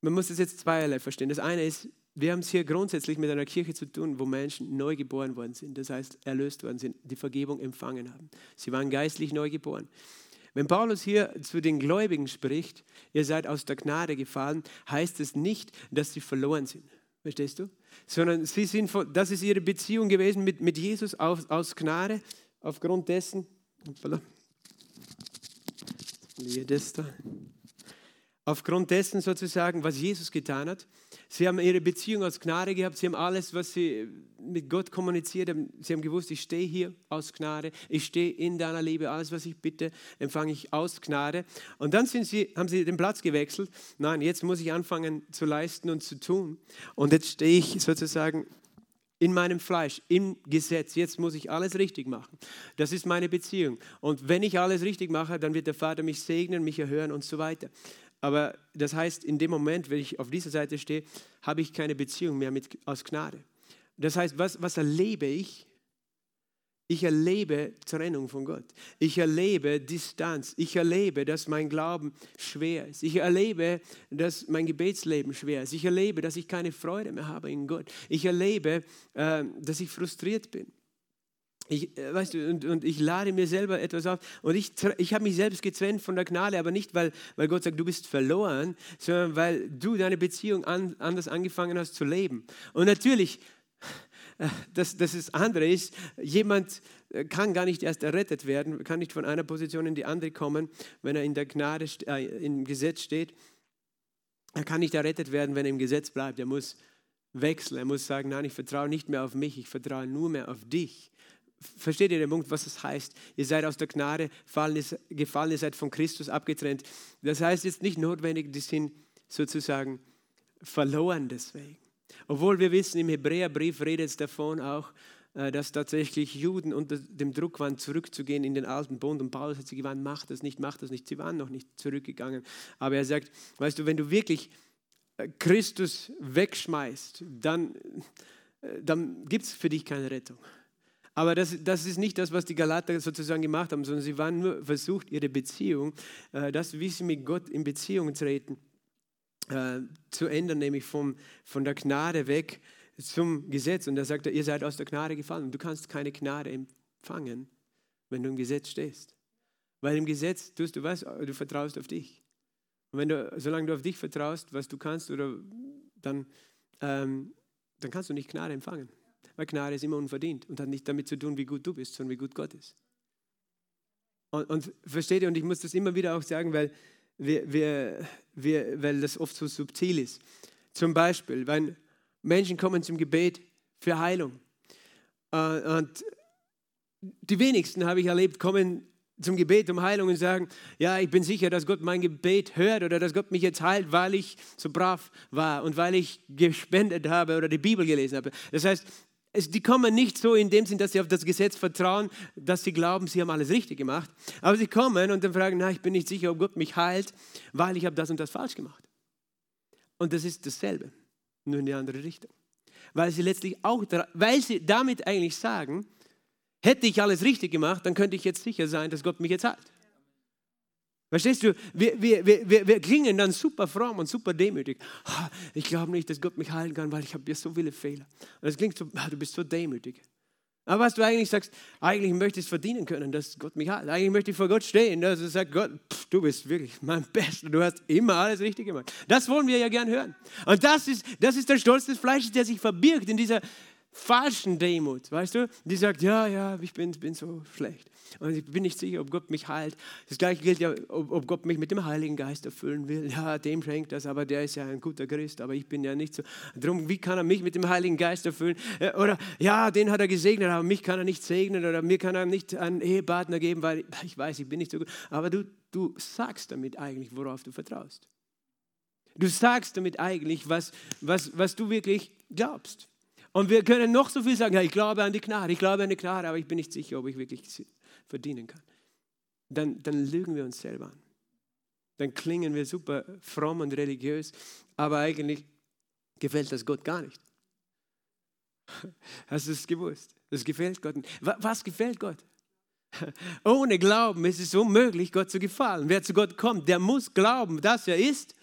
Man muss das jetzt zweierlei verstehen. Das eine ist, wir haben es hier grundsätzlich mit einer Kirche zu tun, wo Menschen neu geboren worden sind, das heißt erlöst worden sind, die Vergebung empfangen haben. Sie waren geistlich neu geboren. Wenn Paulus hier zu den Gläubigen spricht, ihr seid aus der Gnade gefallen, heißt es nicht, dass sie verloren sind. Verstehst du? Sondern sie sind, das ist ihre Beziehung gewesen mit, mit Jesus aus, aus Gnade, aufgrund dessen. Hoppala. Das da aufgrund dessen sozusagen, was Jesus getan hat. Sie haben ihre Beziehung aus Gnade gehabt, sie haben alles, was sie mit Gott kommuniziert haben, sie haben gewusst, ich stehe hier aus Gnade, ich stehe in deiner Liebe, alles, was ich bitte, empfange ich aus Gnade. Und dann sie, haben sie den Platz gewechselt. Nein, jetzt muss ich anfangen zu leisten und zu tun. Und jetzt stehe ich sozusagen in meinem Fleisch, im Gesetz. Jetzt muss ich alles richtig machen. Das ist meine Beziehung. Und wenn ich alles richtig mache, dann wird der Vater mich segnen, mich erhören und so weiter. Aber das heißt, in dem Moment, wenn ich auf dieser Seite stehe, habe ich keine Beziehung mehr mit, aus Gnade. Das heißt, was, was erlebe ich? Ich erlebe Trennung von Gott. Ich erlebe Distanz. Ich erlebe, dass mein Glauben schwer ist. Ich erlebe, dass mein Gebetsleben schwer ist. Ich erlebe, dass ich keine Freude mehr habe in Gott. Ich erlebe, äh, dass ich frustriert bin. Ich, äh, weißt du, und, und, ich lade mir selber etwas auf. Und ich, ich habe mich selbst getrennt von der Gnade, aber nicht, weil, weil Gott sagt, du bist verloren, sondern weil du deine Beziehung an, anders angefangen hast zu leben. Und natürlich, äh, das, das ist andere ist, jemand äh, kann gar nicht erst errettet werden, kann nicht von einer Position in die andere kommen, wenn er in der Gnade, äh, im Gesetz steht. Er kann nicht errettet werden, wenn er im Gesetz bleibt. Er muss wechseln. Er muss sagen, nein, ich vertraue nicht mehr auf mich, ich vertraue nur mehr auf dich. Versteht ihr den Punkt, was das heißt? Ihr seid aus der Gnade gefallen, ihr seid von Christus abgetrennt. Das heißt jetzt nicht notwendig, die sind sozusagen verloren deswegen. Obwohl wir wissen, im Hebräerbrief redet es davon auch, äh, dass tatsächlich Juden unter dem Druck waren, zurückzugehen in den alten Bund. Und Paulus hat sie gewarnt, macht das nicht, macht das nicht. Sie waren noch nicht zurückgegangen. Aber er sagt, weißt du, wenn du wirklich äh, Christus wegschmeißt, dann, äh, dann gibt es für dich keine Rettung. Aber das, das ist nicht das, was die Galater sozusagen gemacht haben, sondern sie waren nur versucht, ihre Beziehung, äh, das, wie sie mit Gott in Beziehung treten, äh, zu ändern, nämlich vom, von der Gnade weg zum Gesetz. Und da sagt er, ihr seid aus der Gnade gefallen. Du kannst keine Gnade empfangen, wenn du im Gesetz stehst. Weil im Gesetz tust du was, du vertraust auf dich. Und wenn du, solange du auf dich vertraust, was du kannst, oder dann, ähm, dann kannst du nicht Gnade empfangen. Weil Gnade ist immer unverdient und hat nicht damit zu tun, wie gut du bist, sondern wie gut Gott ist. Und, und versteht ihr, und ich muss das immer wieder auch sagen, weil, wir, wir, wir, weil das oft so subtil ist. Zum Beispiel, wenn Menschen kommen zum Gebet für Heilung. Äh, und die wenigsten, habe ich erlebt, kommen zum Gebet um Heilung und sagen, ja, ich bin sicher, dass Gott mein Gebet hört oder dass Gott mich jetzt heilt, weil ich so brav war und weil ich gespendet habe oder die Bibel gelesen habe. Das heißt, es, die kommen nicht so in dem Sinn, dass sie auf das Gesetz vertrauen, dass sie glauben, sie haben alles richtig gemacht. Aber sie kommen und dann fragen, na, ich bin nicht sicher, ob Gott mich heilt, weil ich habe das und das falsch gemacht. Und das ist dasselbe, nur in die andere Richtung. Weil sie letztlich auch, weil sie damit eigentlich sagen, hätte ich alles richtig gemacht, dann könnte ich jetzt sicher sein, dass Gott mich jetzt heilt. Verstehst du? Wir, wir, wir, wir klingen dann super fromm und super demütig. Ich glaube nicht, dass Gott mich heilen kann, weil ich habe ja so viele Fehler. Und das klingt so, du bist so demütig. Aber was du eigentlich sagst, eigentlich möchte ich es verdienen können, dass Gott mich heilt. Eigentlich möchte ich vor Gott stehen, dass er sagt, Gott, pff, du bist wirklich mein Bester, du hast immer alles richtig gemacht. Das wollen wir ja gern hören. Und das ist, das ist der Stolz des Fleisches, der sich verbirgt in dieser falschen Demut, weißt du? Die sagt, ja, ja, ich bin, bin so schlecht. Und ich bin nicht sicher, ob Gott mich heilt. Das gleiche gilt ja, ob, ob Gott mich mit dem Heiligen Geist erfüllen will. Ja, dem schenkt das, aber der ist ja ein guter Christ, aber ich bin ja nicht so. Darum, wie kann er mich mit dem Heiligen Geist erfüllen? Äh, oder, ja, den hat er gesegnet, aber mich kann er nicht segnen oder mir kann er nicht einen Ehepartner geben, weil ich weiß, ich bin nicht so gut. Aber du, du sagst damit eigentlich, worauf du vertraust. Du sagst damit eigentlich, was, was, was du wirklich glaubst. Und wir können noch so viel sagen, ja, ich glaube an die Gnade, ich glaube an die Gnade, aber ich bin nicht sicher, ob ich wirklich verdienen kann. Dann, dann lügen wir uns selber an. Dann klingen wir super fromm und religiös, aber eigentlich gefällt das Gott gar nicht. Hast du es gewusst? Das gefällt Gott nicht. Was gefällt Gott? Ohne Glauben ist es unmöglich, Gott zu gefallen. Wer zu Gott kommt, der muss glauben, dass er ist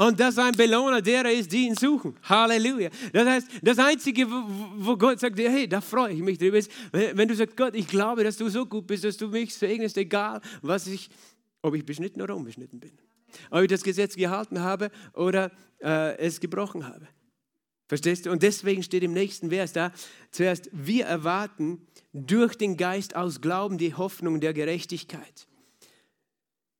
und dass ein Belohner derer ist, die ihn suchen. Halleluja. Das heißt, das Einzige, wo Gott sagt, hey, da freue ich mich drüber, ist, wenn du sagst, Gott, ich glaube, dass du so gut bist, dass du mich segnest, egal, was ich, ob ich beschnitten oder unbeschnitten bin. Ob ich das Gesetz gehalten habe oder äh, es gebrochen habe. Verstehst du? Und deswegen steht im nächsten Vers da, zuerst, wir erwarten durch den Geist aus Glauben die Hoffnung der Gerechtigkeit.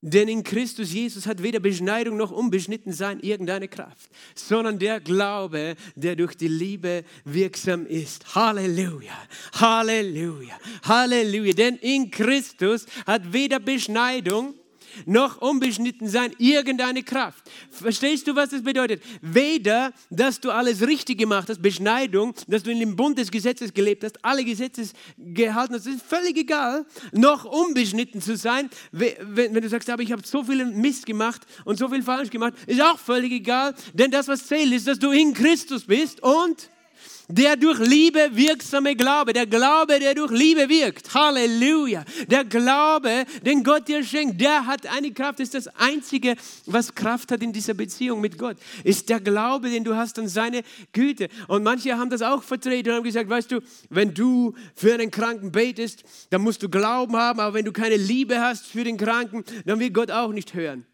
Denn in Christus Jesus hat weder Beschneidung noch Unbeschnittensein irgendeine Kraft, sondern der Glaube, der durch die Liebe wirksam ist. Halleluja, Halleluja, Halleluja. Denn in Christus hat weder Beschneidung noch unbeschnitten sein, irgendeine Kraft. Verstehst du, was das bedeutet? Weder, dass du alles richtig gemacht hast, Beschneidung, dass du in dem Bund des Gesetzes gelebt hast, alle Gesetze gehalten hast, ist völlig egal, noch unbeschnitten zu sein. Wenn du sagst, aber ich habe so viel Mist gemacht und so viel falsch gemacht, ist auch völlig egal, denn das, was zählt, ist, dass du in Christus bist und der durch Liebe wirksame Glaube, der Glaube, der durch Liebe wirkt. Halleluja. Der Glaube, den Gott dir schenkt, der hat eine Kraft, ist das Einzige, was Kraft hat in dieser Beziehung mit Gott, ist der Glaube, den du hast an seine Güte. Und manche haben das auch vertreten und haben gesagt, weißt du, wenn du für einen Kranken betest, dann musst du Glauben haben, aber wenn du keine Liebe hast für den Kranken, dann wird Gott auch nicht hören.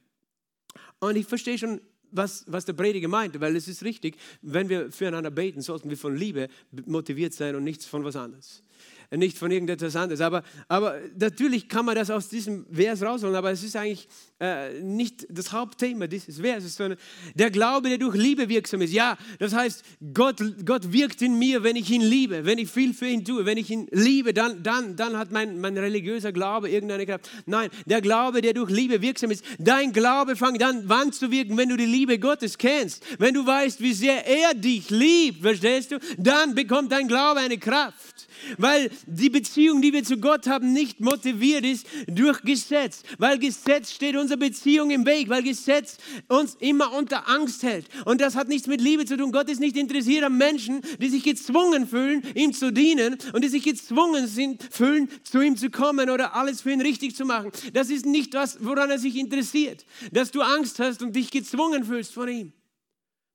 Und ich verstehe schon was, was der Prediger meinte, weil es ist richtig, wenn wir füreinander beten, sollten wir von Liebe motiviert sein und nichts von was anderes nicht von irgendetwas anderes. Aber, aber natürlich kann man das aus diesem Vers rausholen, aber es ist eigentlich äh, nicht das Hauptthema dieses Verses, sondern der Glaube, der durch Liebe wirksam ist. Ja, das heißt, Gott, Gott wirkt in mir, wenn ich ihn liebe, wenn ich viel für ihn tue, wenn ich ihn liebe, dann, dann, dann hat mein, mein religiöser Glaube irgendeine Kraft. Nein, der Glaube, der durch Liebe wirksam ist, dein Glaube fängt an, wann zu wirken, wenn du die Liebe Gottes kennst, wenn du weißt, wie sehr er dich liebt, verstehst du, dann bekommt dein Glaube eine Kraft. Weil die Beziehung, die wir zu Gott haben, nicht motiviert ist durch Gesetz. Weil Gesetz steht unserer Beziehung im Weg, weil Gesetz uns immer unter Angst hält. Und das hat nichts mit Liebe zu tun. Gott ist nicht interessiert an Menschen, die sich gezwungen fühlen, ihm zu dienen und die sich gezwungen sind, fühlen, zu ihm zu kommen oder alles für ihn richtig zu machen. Das ist nicht das, woran er sich interessiert. Dass du Angst hast und dich gezwungen fühlst von ihm.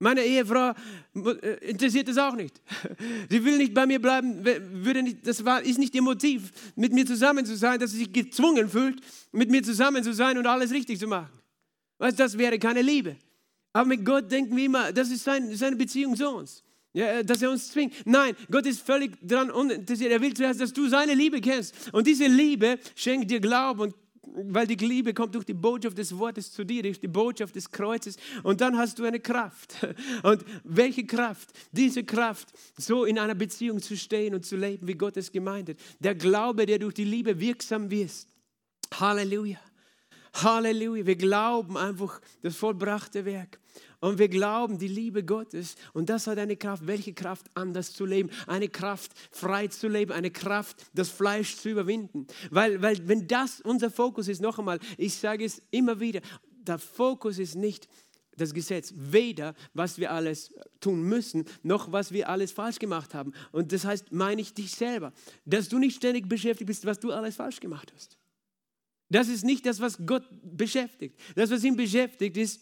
Meine Ehefrau äh, interessiert das auch nicht. Sie will nicht bei mir bleiben, würde nicht, das war, ist nicht ihr Motiv, mit mir zusammen zu sein, dass sie sich gezwungen fühlt, mit mir zusammen zu sein und alles richtig zu machen. Weißt, das wäre keine Liebe. Aber mit Gott denken wir immer, das ist sein, seine Beziehung zu uns. Ja, dass er uns zwingt. Nein, Gott ist völlig daran uninteressiert. Er will zuerst, dass du seine Liebe kennst. Und diese Liebe schenkt dir Glauben und weil die Liebe kommt durch die Botschaft des Wortes zu dir, durch die Botschaft des Kreuzes und dann hast du eine Kraft. [LAUGHS] Und welche Kraft? Diese Kraft, so in einer Beziehung zu stehen und zu leben, wie Gott es gemeint hat. Der Glaube, der durch die Liebe wirksam wird. Halleluja. Halleluja. Wir glauben einfach das vollbrachte Werk. Und wir glauben die Liebe Gottes. Und das hat eine Kraft. Welche Kraft, anders zu leben? Eine Kraft, frei zu leben. Eine Kraft, das Fleisch zu überwinden. Weil, weil wenn das unser Fokus ist, noch einmal, ich sage es immer wieder, der Fokus ist nicht das Gesetz, weder was wir alles tun müssen, noch was wir alles falsch gemacht haben. Und das heißt, meine ich dich selber, dass du nicht ständig beschäftigt bist, was du alles falsch gemacht hast. Das ist nicht das, was Gott beschäftigt. Das, was ihn beschäftigt, ist,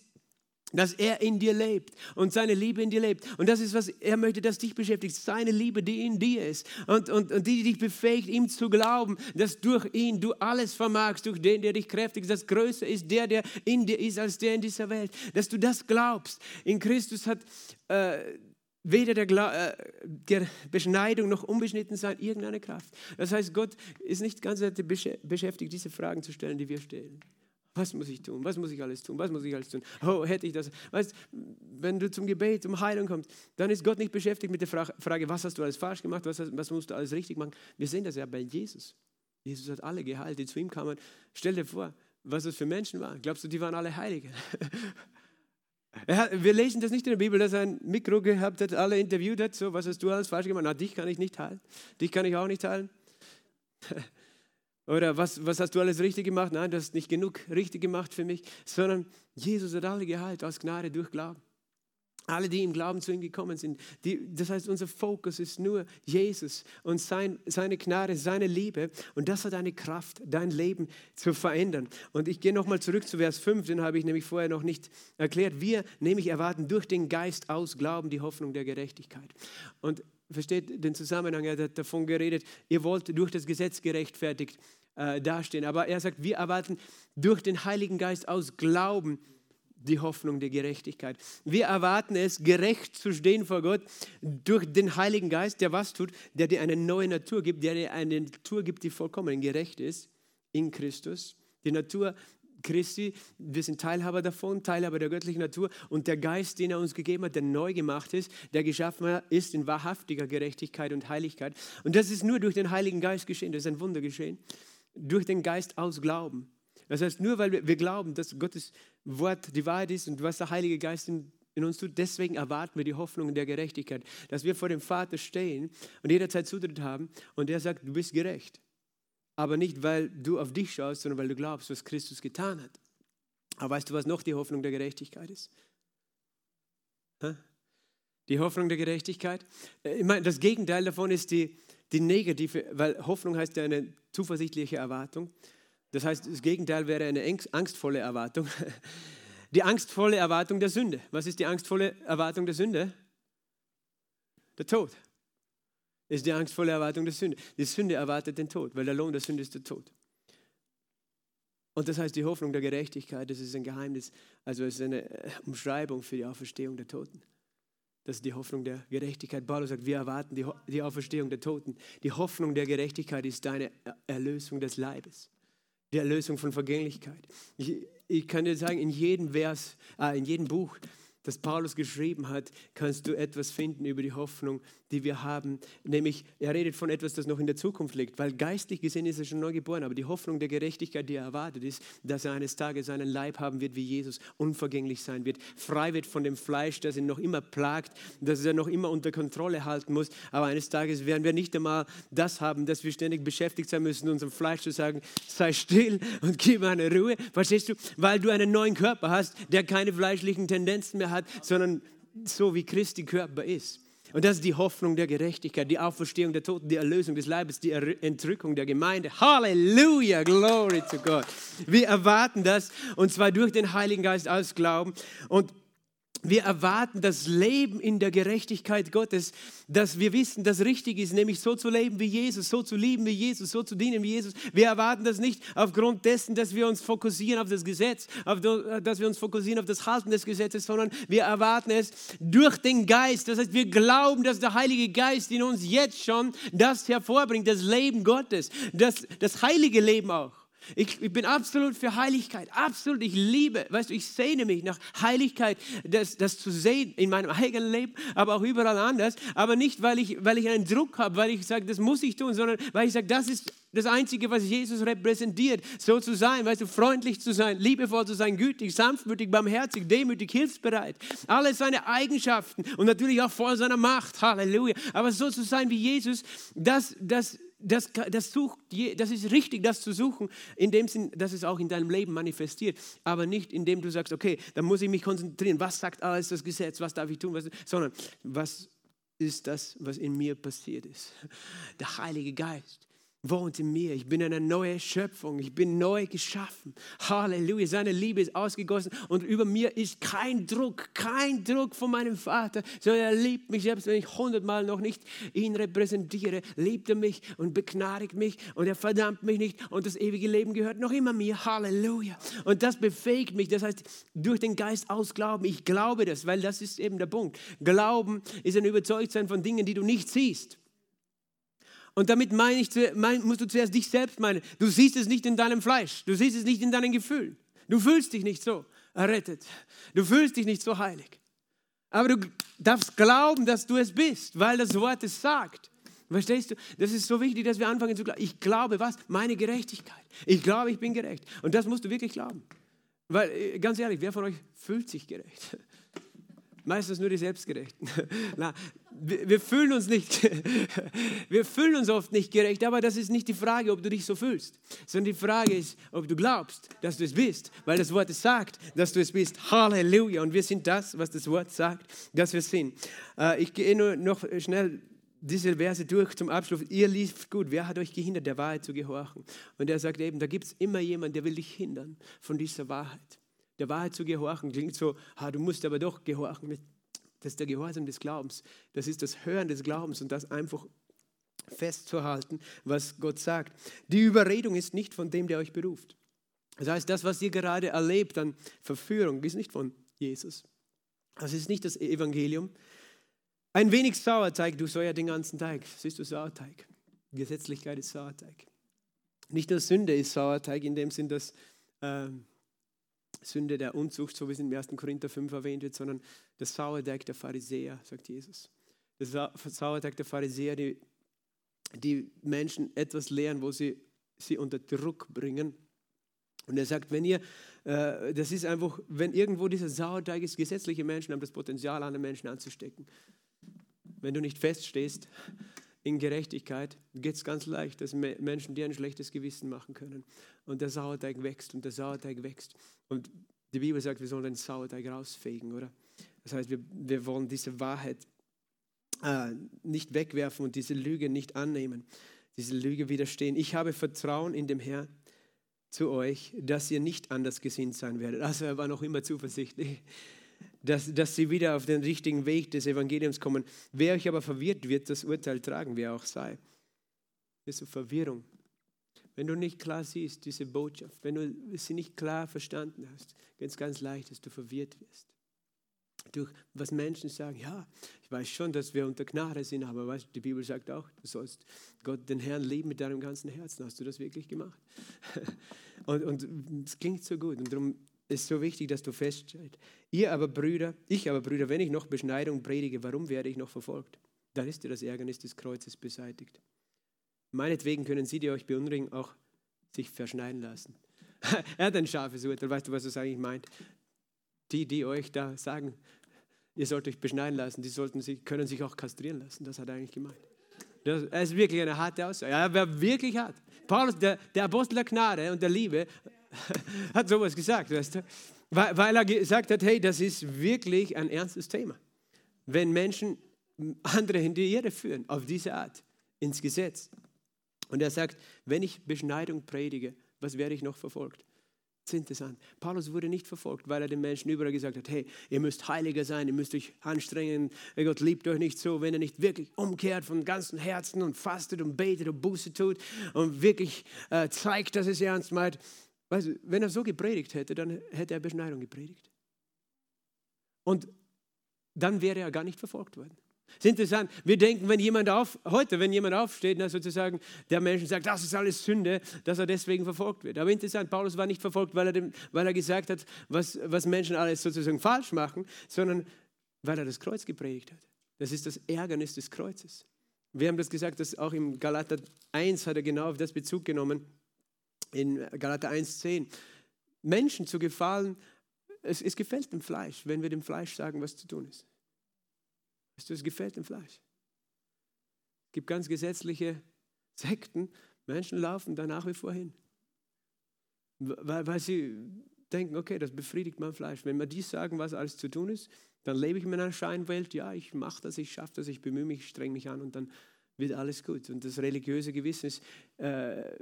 dass er in dir lebt und seine Liebe in dir lebt. Und das ist, was er möchte, dass dich beschäftigt. Seine Liebe, die in dir ist. Und, und, und die, die dich befähigt, ihm zu glauben, dass durch ihn du alles vermagst, durch den, der dich kräftigt, dass größer ist der, der in dir ist, als der in dieser Welt. Dass du das glaubst. In Christus hat... Äh, weder der, äh, der Beschneidung noch unbeschnitten sein irgendeine Kraft. Das heißt, Gott ist nicht ganz beschäftigt, diese Fragen zu stellen, die wir stellen. Was muss ich tun? Was muss ich alles tun? Was muss ich alles tun? Oh, hätte ich das. Weißt, wenn du zum Gebet, um Heilung kommst, dann ist Gott nicht beschäftigt mit der Frage, was hast du alles falsch gemacht, was, was musst du alles richtig machen. Wir sehen das ja bei Jesus. Jesus hat alle geheilt, die zu ihm kamen. Stell dir vor, was das für Menschen waren. Glaubst du, die waren alle Heilige? [LAUGHS] Hat, wir lesen das nicht in der Bibel, dass er ein Mikro gehabt hat, alle interviewt hat, so, was hast du alles falsch gemacht? Na, dich kann ich nicht heilen. Dich kann ich auch nicht heilen. [LAUGHS] Oder was, was hast du alles richtig gemacht? Nein, du hast nicht genug richtig gemacht für mich, sondern Jesus hat alle geheilt aus Gnade durch Glauben. Alle, die im Glauben zu ihm gekommen sind. Die, das heißt, unser Fokus ist nur Jesus und sein, seine Gnade, seine Liebe. Und das hat eine Kraft, dein Leben zu verändern. Und ich gehe nochmal zurück zu Vers 5, den habe ich nämlich vorher noch nicht erklärt. Wir nämlich erwarten durch den Geist aus Glauben die Hoffnung der Gerechtigkeit. Und versteht den Zusammenhang, er hat davon geredet, ihr wollt durch das Gesetz gerechtfertigt äh, dastehen. Aber er sagt, wir erwarten durch den Heiligen Geist aus Glauben die Hoffnung der Gerechtigkeit. Wir erwarten es, gerecht zu stehen vor Gott durch den Heiligen Geist, der was tut, der dir eine neue Natur gibt, der dir eine Natur gibt, die vollkommen gerecht ist in Christus. Die Natur Christi, wir sind Teilhaber davon, Teilhaber der göttlichen Natur und der Geist, den er uns gegeben hat, der neu gemacht ist, der geschaffen ist in wahrhaftiger Gerechtigkeit und Heiligkeit. Und das ist nur durch den Heiligen Geist geschehen, das ist ein Wunder geschehen, durch den Geist aus Glauben. Das heißt, nur weil wir, wir glauben, dass Gottes Wort die Wahrheit ist und was der Heilige Geist in, in uns tut, deswegen erwarten wir die Hoffnung der Gerechtigkeit, dass wir vor dem Vater stehen und jederzeit Zutritt haben und er sagt, du bist gerecht. Aber nicht, weil du auf dich schaust, sondern weil du glaubst, was Christus getan hat. Aber weißt du, was noch die Hoffnung der Gerechtigkeit ist? Die Hoffnung der Gerechtigkeit? Äh, ich meine, das Gegenteil davon ist die, die negative, weil Hoffnung heißt ja eine zuversichtliche Erwartung. Das heißt, das Gegenteil wäre eine angstvolle Erwartung. [LAUGHS] Die angstvolle Erwartung der Sünde. Was ist die angstvolle Erwartung der Sünde? Der Tod. Ist die angstvolle Erwartung der Sünde. Die Sünde erwartet den Tod, weil der Lohn der Sünde ist der Tod. Und das heißt, die Hoffnung der Gerechtigkeit, das ist ein Geheimnis, also es ist eine äh, Umschreibung für die Auferstehung der Toten. Das ist die Hoffnung der Gerechtigkeit. Paulus sagt, wir erwarten die, die Auferstehung der Toten. Die Hoffnung der Gerechtigkeit ist deine Erlösung des Leibes die Erlösung von Vergänglichkeit. Ich, ich kann dir sagen, in jedem Vers, äh, in jedem Buch das Paulus geschrieben hat, kannst du etwas finden über die Hoffnung, die wir haben. Nämlich, er redet von etwas, das noch in der Zukunft liegt, weil geistlich gesehen ist er schon neu geboren, aber die Hoffnung der Gerechtigkeit, die er erwartet, ist, dass er eines Tages seinen Leib haben wird wie Jesus, unvergänglich sein wird, frei wird von dem Fleisch, das ihn noch immer plagt, dass er noch immer unter Kontrolle halten muss. Aber eines Tages werden wir nicht einmal das haben, dass wir ständig beschäftigt sein müssen, unserem Fleisch zu sagen, sei still und gib mir eine Ruhe. Verstehst du? Weil du einen neuen Körper hast, der keine fleischlichen Tendenzen mehr hat, sondern so wie Christi Körper ist. Und das ist die Hoffnung der Gerechtigkeit, die Auferstehung der Toten, die Erlösung des Leibes, die Entrückung der Gemeinde. Halleluja, glory to God. Wir erwarten das und zwar durch den Heiligen Geist aus Glauben. Und wir erwarten das Leben in der Gerechtigkeit Gottes, dass wir wissen, dass richtig ist, nämlich so zu leben wie Jesus, so zu lieben wie Jesus, so zu dienen wie Jesus. Wir erwarten das nicht aufgrund dessen, dass wir uns fokussieren auf das Gesetz, auf dass wir uns fokussieren auf das Halten des Gesetzes, sondern wir erwarten es durch den Geist. Das heißt, wir glauben, dass der Heilige Geist in uns jetzt schon das hervorbringt, das Leben Gottes, das, das heilige Leben auch. Ich, ich, bin absolut für Heiligkeit, absolut. Ich liebe, weißt du, ich sehne mich nach Heiligkeit, das, das zu sehen in meinem eigenen Leben, aber auch überall anders. Aber nicht, weil ich, weil ich einen Druck habe, weil ich sage, das muss ich tun, sondern weil ich sage, das ist das Einzige, was Jesus repräsentiert, so zu sein, weißt du, freundlich zu sein, liebevoll zu sein, gütig, sanftmütig, barmherzig, demütig, hilfsbereit. Alle seine Eigenschaften und natürlich auch voll seiner Macht. Halleluja. Aber so zu sein wie Jesus, das, das das, das, sucht, das ist richtig, das zu suchen, in dem Sinn, dass es auch in deinem Leben manifestiert, aber nicht indem du sagst, okay, dann muss ich mich konzentrieren, was sagt alles das Gesetz, was darf ich tun, was, sondern was ist das, was in mir passiert ist. Der Heilige Geist wohnt in mir. Ich bin eine neue Schöpfung. Ich bin neu geschaffen. Halleluja. Seine Liebe ist ausgegossen und über mir ist kein Druck, kein Druck von meinem Vater, sondern er liebt mich, selbst wenn ich hundertmal noch nicht ihn repräsentiere, liebt er mich und begnadigt mich und er verdammt mich nicht und das ewige Leben gehört noch immer mir. Halleluja. Und das befähigt mich. Das heißt, durch den Geist aus Glauben. Ich glaube das, weil das ist eben der Punkt. Glauben ist ein Überzeugtsein von Dingen, die du nicht siehst. Und damit meine ich, musst du zuerst dich selbst meinen. Du siehst es nicht in deinem Fleisch, du siehst es nicht in deinen Gefühlen. Du fühlst dich nicht so errettet. Du fühlst dich nicht so heilig. Aber du darfst glauben, dass du es bist, weil das Wort es sagt. Verstehst du? Das ist so wichtig, dass wir anfangen zu glauben. Ich glaube was? Meine Gerechtigkeit. Ich glaube, ich bin gerecht. Und das musst du wirklich glauben. Weil, äh, ganz ehrlich, wer von euch fühlt sich gerecht? [LAUGHS] Meistens nur die Selbstgerechten. [LAUGHS] wir, fühlen uns nicht, [LAUGHS] wir fühlen uns oft nicht gerecht, aber das ist nicht die Frage, ob du dich so fühlst, sondern die Frage ist, ob du glaubst, dass du es bist, weil das Wort es sagt, dass du es bist. Halleluja! Und wir sind das, was das Wort sagt, dass wir sind. Äh, ich gehe nur noch schnell diese Verse durch zum Abschluss. Ihr liest gut. Wer hat euch gehindert, der Wahrheit zu gehorchen? Und er sagt eben, da gibt es immer jemanden, der will dich hindern von dieser Wahrheit der Wahrheit zu gehorchen. Klingt so, ah, du musst aber doch gehorchen. Das ist der Gehorsam des Glaubens. Das ist das Hören des Glaubens und das einfach festzuhalten, was Gott sagt. Die Überredung ist nicht von dem, der euch beruft. Das heißt, das, was ihr gerade erlebt an Verführung, ist nicht von Jesus. Das ist nicht das Evangelium. Ein wenig Sauerteig, du ja den ganzen Teig. Siehst du Sauerteig? Gesetzlichkeit ist Sauerteig. Nicht nur Sünde ist Sauerteig in dem Sinn, dass ähm, Sünde der Unzucht, so wie es in 1. Korinther 5 erwähnt wird, sondern das Sauerteig der Pharisäer, sagt Jesus. Das Sauerteig der Pharisäer, die, die Menschen etwas lehren, wo sie sie unter Druck bringen. Und er sagt, wenn ihr, äh, das ist einfach, wenn irgendwo dieser Sauerteig ist, gesetzliche Menschen haben das Potenzial, andere Menschen anzustecken. Wenn du nicht feststehst in Gerechtigkeit, geht es ganz leicht, dass Menschen dir ein schlechtes Gewissen machen können. Und der Sauerteig wächst und der Sauerteig wächst. Und die Bibel sagt, wir sollen den Sauerteig rausfegen, oder? Das heißt, wir, wir wollen diese Wahrheit äh, nicht wegwerfen und diese Lüge nicht annehmen, diese Lüge widerstehen. Ich habe Vertrauen in dem Herrn zu euch, dass ihr nicht anders gesinnt sein werdet. Also er war noch immer zuversichtlich, dass, dass sie wieder auf den richtigen Weg des Evangeliums kommen. Wer euch aber verwirrt, wird das Urteil tragen, wer auch sei. Das ist so Verwirrung. Wenn du nicht klar siehst, diese Botschaft, wenn du sie nicht klar verstanden hast, es ganz leicht, dass du verwirrt wirst. Durch was Menschen sagen, ja, ich weiß schon, dass wir unter Gnade sind, aber weißt, die Bibel sagt auch, du sollst Gott, den Herrn lieben mit deinem ganzen Herzen. Hast du das wirklich gemacht? [LAUGHS] und, und es klingt so gut und darum ist so wichtig, dass du feststellst. Ihr aber Brüder, ich aber Brüder, wenn ich noch Beschneidung predige, warum werde ich noch verfolgt? Dann ist dir das Ärgernis des Kreuzes beseitigt. Meinetwegen können sie, die euch beunruhigen, auch sich verschneiden lassen. [LAUGHS] er hat ein scharfes Urteil. Weißt du, was das eigentlich meint? Die, die euch da sagen, ihr sollt euch beschneiden lassen, die sollten sich, können sich auch kastrieren lassen. Das hat er eigentlich gemeint. Das ist wirklich eine harte Aussage. Er war wirklich hart. Paulus, der, der Apostel der Gnade und der Liebe, [LAUGHS] hat sowas gesagt, weißt du? Weil, weil er gesagt hat, hey, das ist wirklich ein ernstes Thema. Wenn Menschen andere in die Irre führen, auf diese Art, ins Gesetz, und er sagt, wenn ich Beschneidung predige, was werde ich noch verfolgt? Das ist interessant. Paulus wurde nicht verfolgt, weil er den Menschen überall gesagt hat, hey, ihr müsst heiliger sein, ihr müsst euch anstrengen, Gott liebt euch nicht so, wenn ihr nicht wirklich umkehrt von ganzem Herzen und fastet und betet und Buße tut und wirklich äh, zeigt, dass es ernst meint. Weißt du, wenn er so gepredigt hätte, dann hätte er Beschneidung gepredigt. Und dann wäre er gar nicht verfolgt worden. Das ist interessant. Wir denken, wenn jemand auf, heute, wenn jemand aufsteht, na, sozusagen, der Mensch sagt, das ist alles Sünde, dass er deswegen verfolgt wird. Aber interessant, Paulus war nicht verfolgt, weil er, dem, weil er gesagt hat, was, was Menschen alles sozusagen falsch machen, sondern weil er das Kreuz gepredigt hat. Das ist das Ärgernis des Kreuzes. Wir haben das gesagt, dass auch im Galater 1 hat er genau auf das Bezug genommen, in Galater 1,10. Menschen zu gefallen, es, es gefällt dem Fleisch, wenn wir dem Fleisch sagen, was zu tun ist. Es gefällt dem Fleisch. Es gibt ganz gesetzliche Sekten, Menschen laufen da nach wie vor hin. Weil, weil sie denken, okay, das befriedigt mein Fleisch. Wenn wir dies sagen, was alles zu tun ist, dann lebe ich in einer Scheinwelt, ja, ich mache das, ich schaffe das, ich bemühe mich, ich strenge mich an und dann wird alles gut. Und das religiöse Gewissen ist, äh,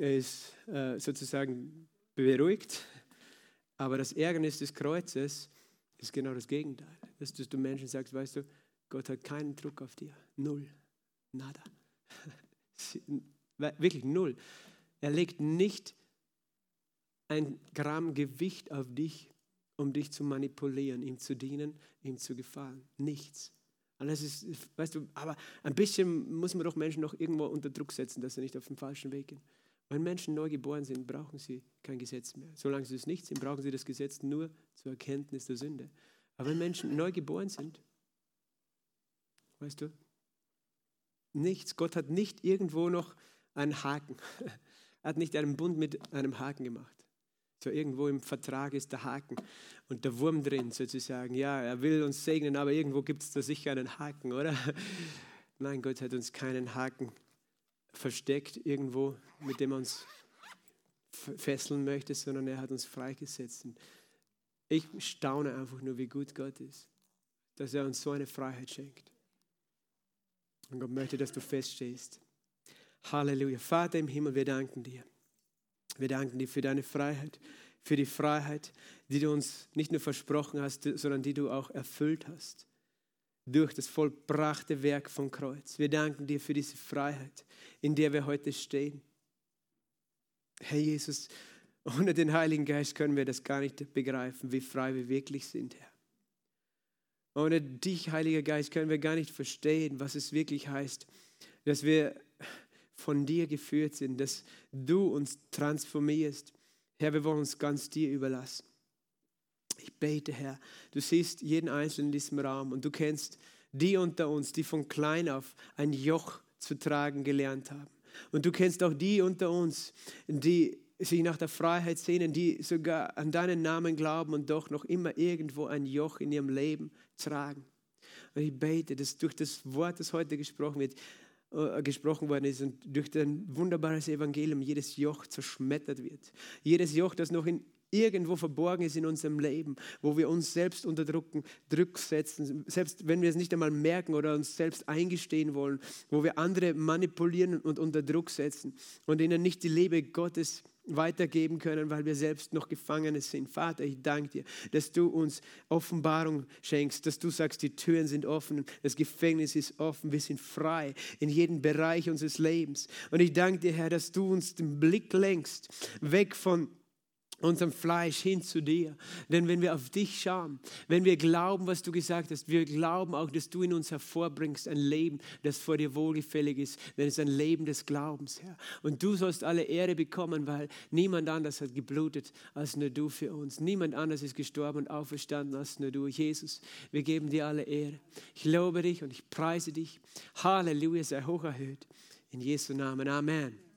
ist äh, sozusagen beruhigt. Aber das Ärgernis des Kreuzes ist genau das Gegenteil. Dass du Menschen sagst, weißt du, Gott hat keinen Druck auf dir. Null. Nada. [LAUGHS] Wirklich null. Er legt nicht ein Gramm Gewicht auf dich, um dich zu manipulieren, ihm zu dienen, ihm zu gefallen. Nichts. Und das ist, weißt du, aber ein bisschen muss man doch Menschen noch irgendwo unter Druck setzen, dass sie nicht auf den falschen Weg gehen. Wenn Menschen neu geboren sind, brauchen sie kein Gesetz mehr. Solange sie es nicht sind, brauchen sie das Gesetz nur zur Erkenntnis der Sünde. Aber wenn Menschen neu geboren sind, weißt du, nichts. Gott hat nicht irgendwo noch einen Haken. [LAUGHS] Er hat nicht einen Bund mit einem Haken gemacht. So irgendwo im Vertrag ist der Haken und der Wurm drin sozusagen. Ja, er will uns segnen, aber irgendwo gibt es da sicher einen Haken, oder? [LAUGHS] Nein, Gott hat uns keinen Haken versteckt irgendwo, mit dem er uns fesseln möchte, sondern er hat uns freigesetzt. Und ich staune einfach nur, wie gut Gott ist, dass er uns so eine Freiheit schenkt. Und Gott möchte, dass du feststehst. Halleluja. Vater im Himmel, wir danken dir. Wir danken dir für deine Freiheit, für die Freiheit, die du uns nicht nur versprochen hast, sondern die du auch erfüllt hast durch das vollbrachte Werk vom Kreuz. Wir danken dir für diese Freiheit, in der wir heute stehen. Herr Jesus, ohne den Heiligen Geist können wir das gar nicht begreifen, wie frei wir wirklich sind, Herr. Ohne dich, Heiliger Geist, können wir gar nicht verstehen, was es wirklich heißt, dass wir von dir geführt sind, dass du uns transformierst. Herr, wir wollen uns ganz dir überlassen. Ich bete, Herr, du siehst jeden Einzelnen in diesem Raum und du kennst die unter uns, die von klein auf ein Joch zu tragen gelernt haben. Und du kennst auch die unter uns, die sich nach der Freiheit sehnen, die sogar an deinen Namen glauben und doch noch immer irgendwo ein Joch in ihrem Leben tragen. Und ich bete, dass durch das Wort, das heute gesprochen wird, äh, gesprochen worden ist und durch dein wunderbares Evangelium jedes Joch zerschmettert wird. Jedes Joch, das noch in irgendwo verborgen ist in unserem Leben, wo wir uns selbst unter Druck, Druck setzen, selbst wenn wir es nicht einmal merken oder uns selbst eingestehen wollen, wo wir andere manipulieren und unter Druck setzen und ihnen nicht die Liebe Gottes weitergeben können, weil wir selbst noch Gefangene sind. Vater, ich danke dir, dass du uns Offenbarung schenkst, dass du sagst, die Türen sind offen, das Gefängnis ist offen, wir sind frei in jedem Bereich unseres Lebens. Und ich danke dir, Herr, dass du uns den Blick lenkst, weg von unserem Fleisch hin zu dir. Denn wenn wir auf dich schauen, wenn wir glauben, was du gesagt hast, wir glauben auch, dass du in uns hervorbringst ein Leben, das vor dir wohlgefällig ist, denn es ist ein Leben des Glaubens, Herr. Und du sollst alle Ehre bekommen, weil niemand anders hat geblutet als nur du für uns. Niemand anders ist gestorben und auferstanden als nur du, Jesus. Wir geben dir alle Ehre. Ich lobe dich und ich preise dich. Halleluja, sei hoch erhöht. In Jesu Namen. Amen.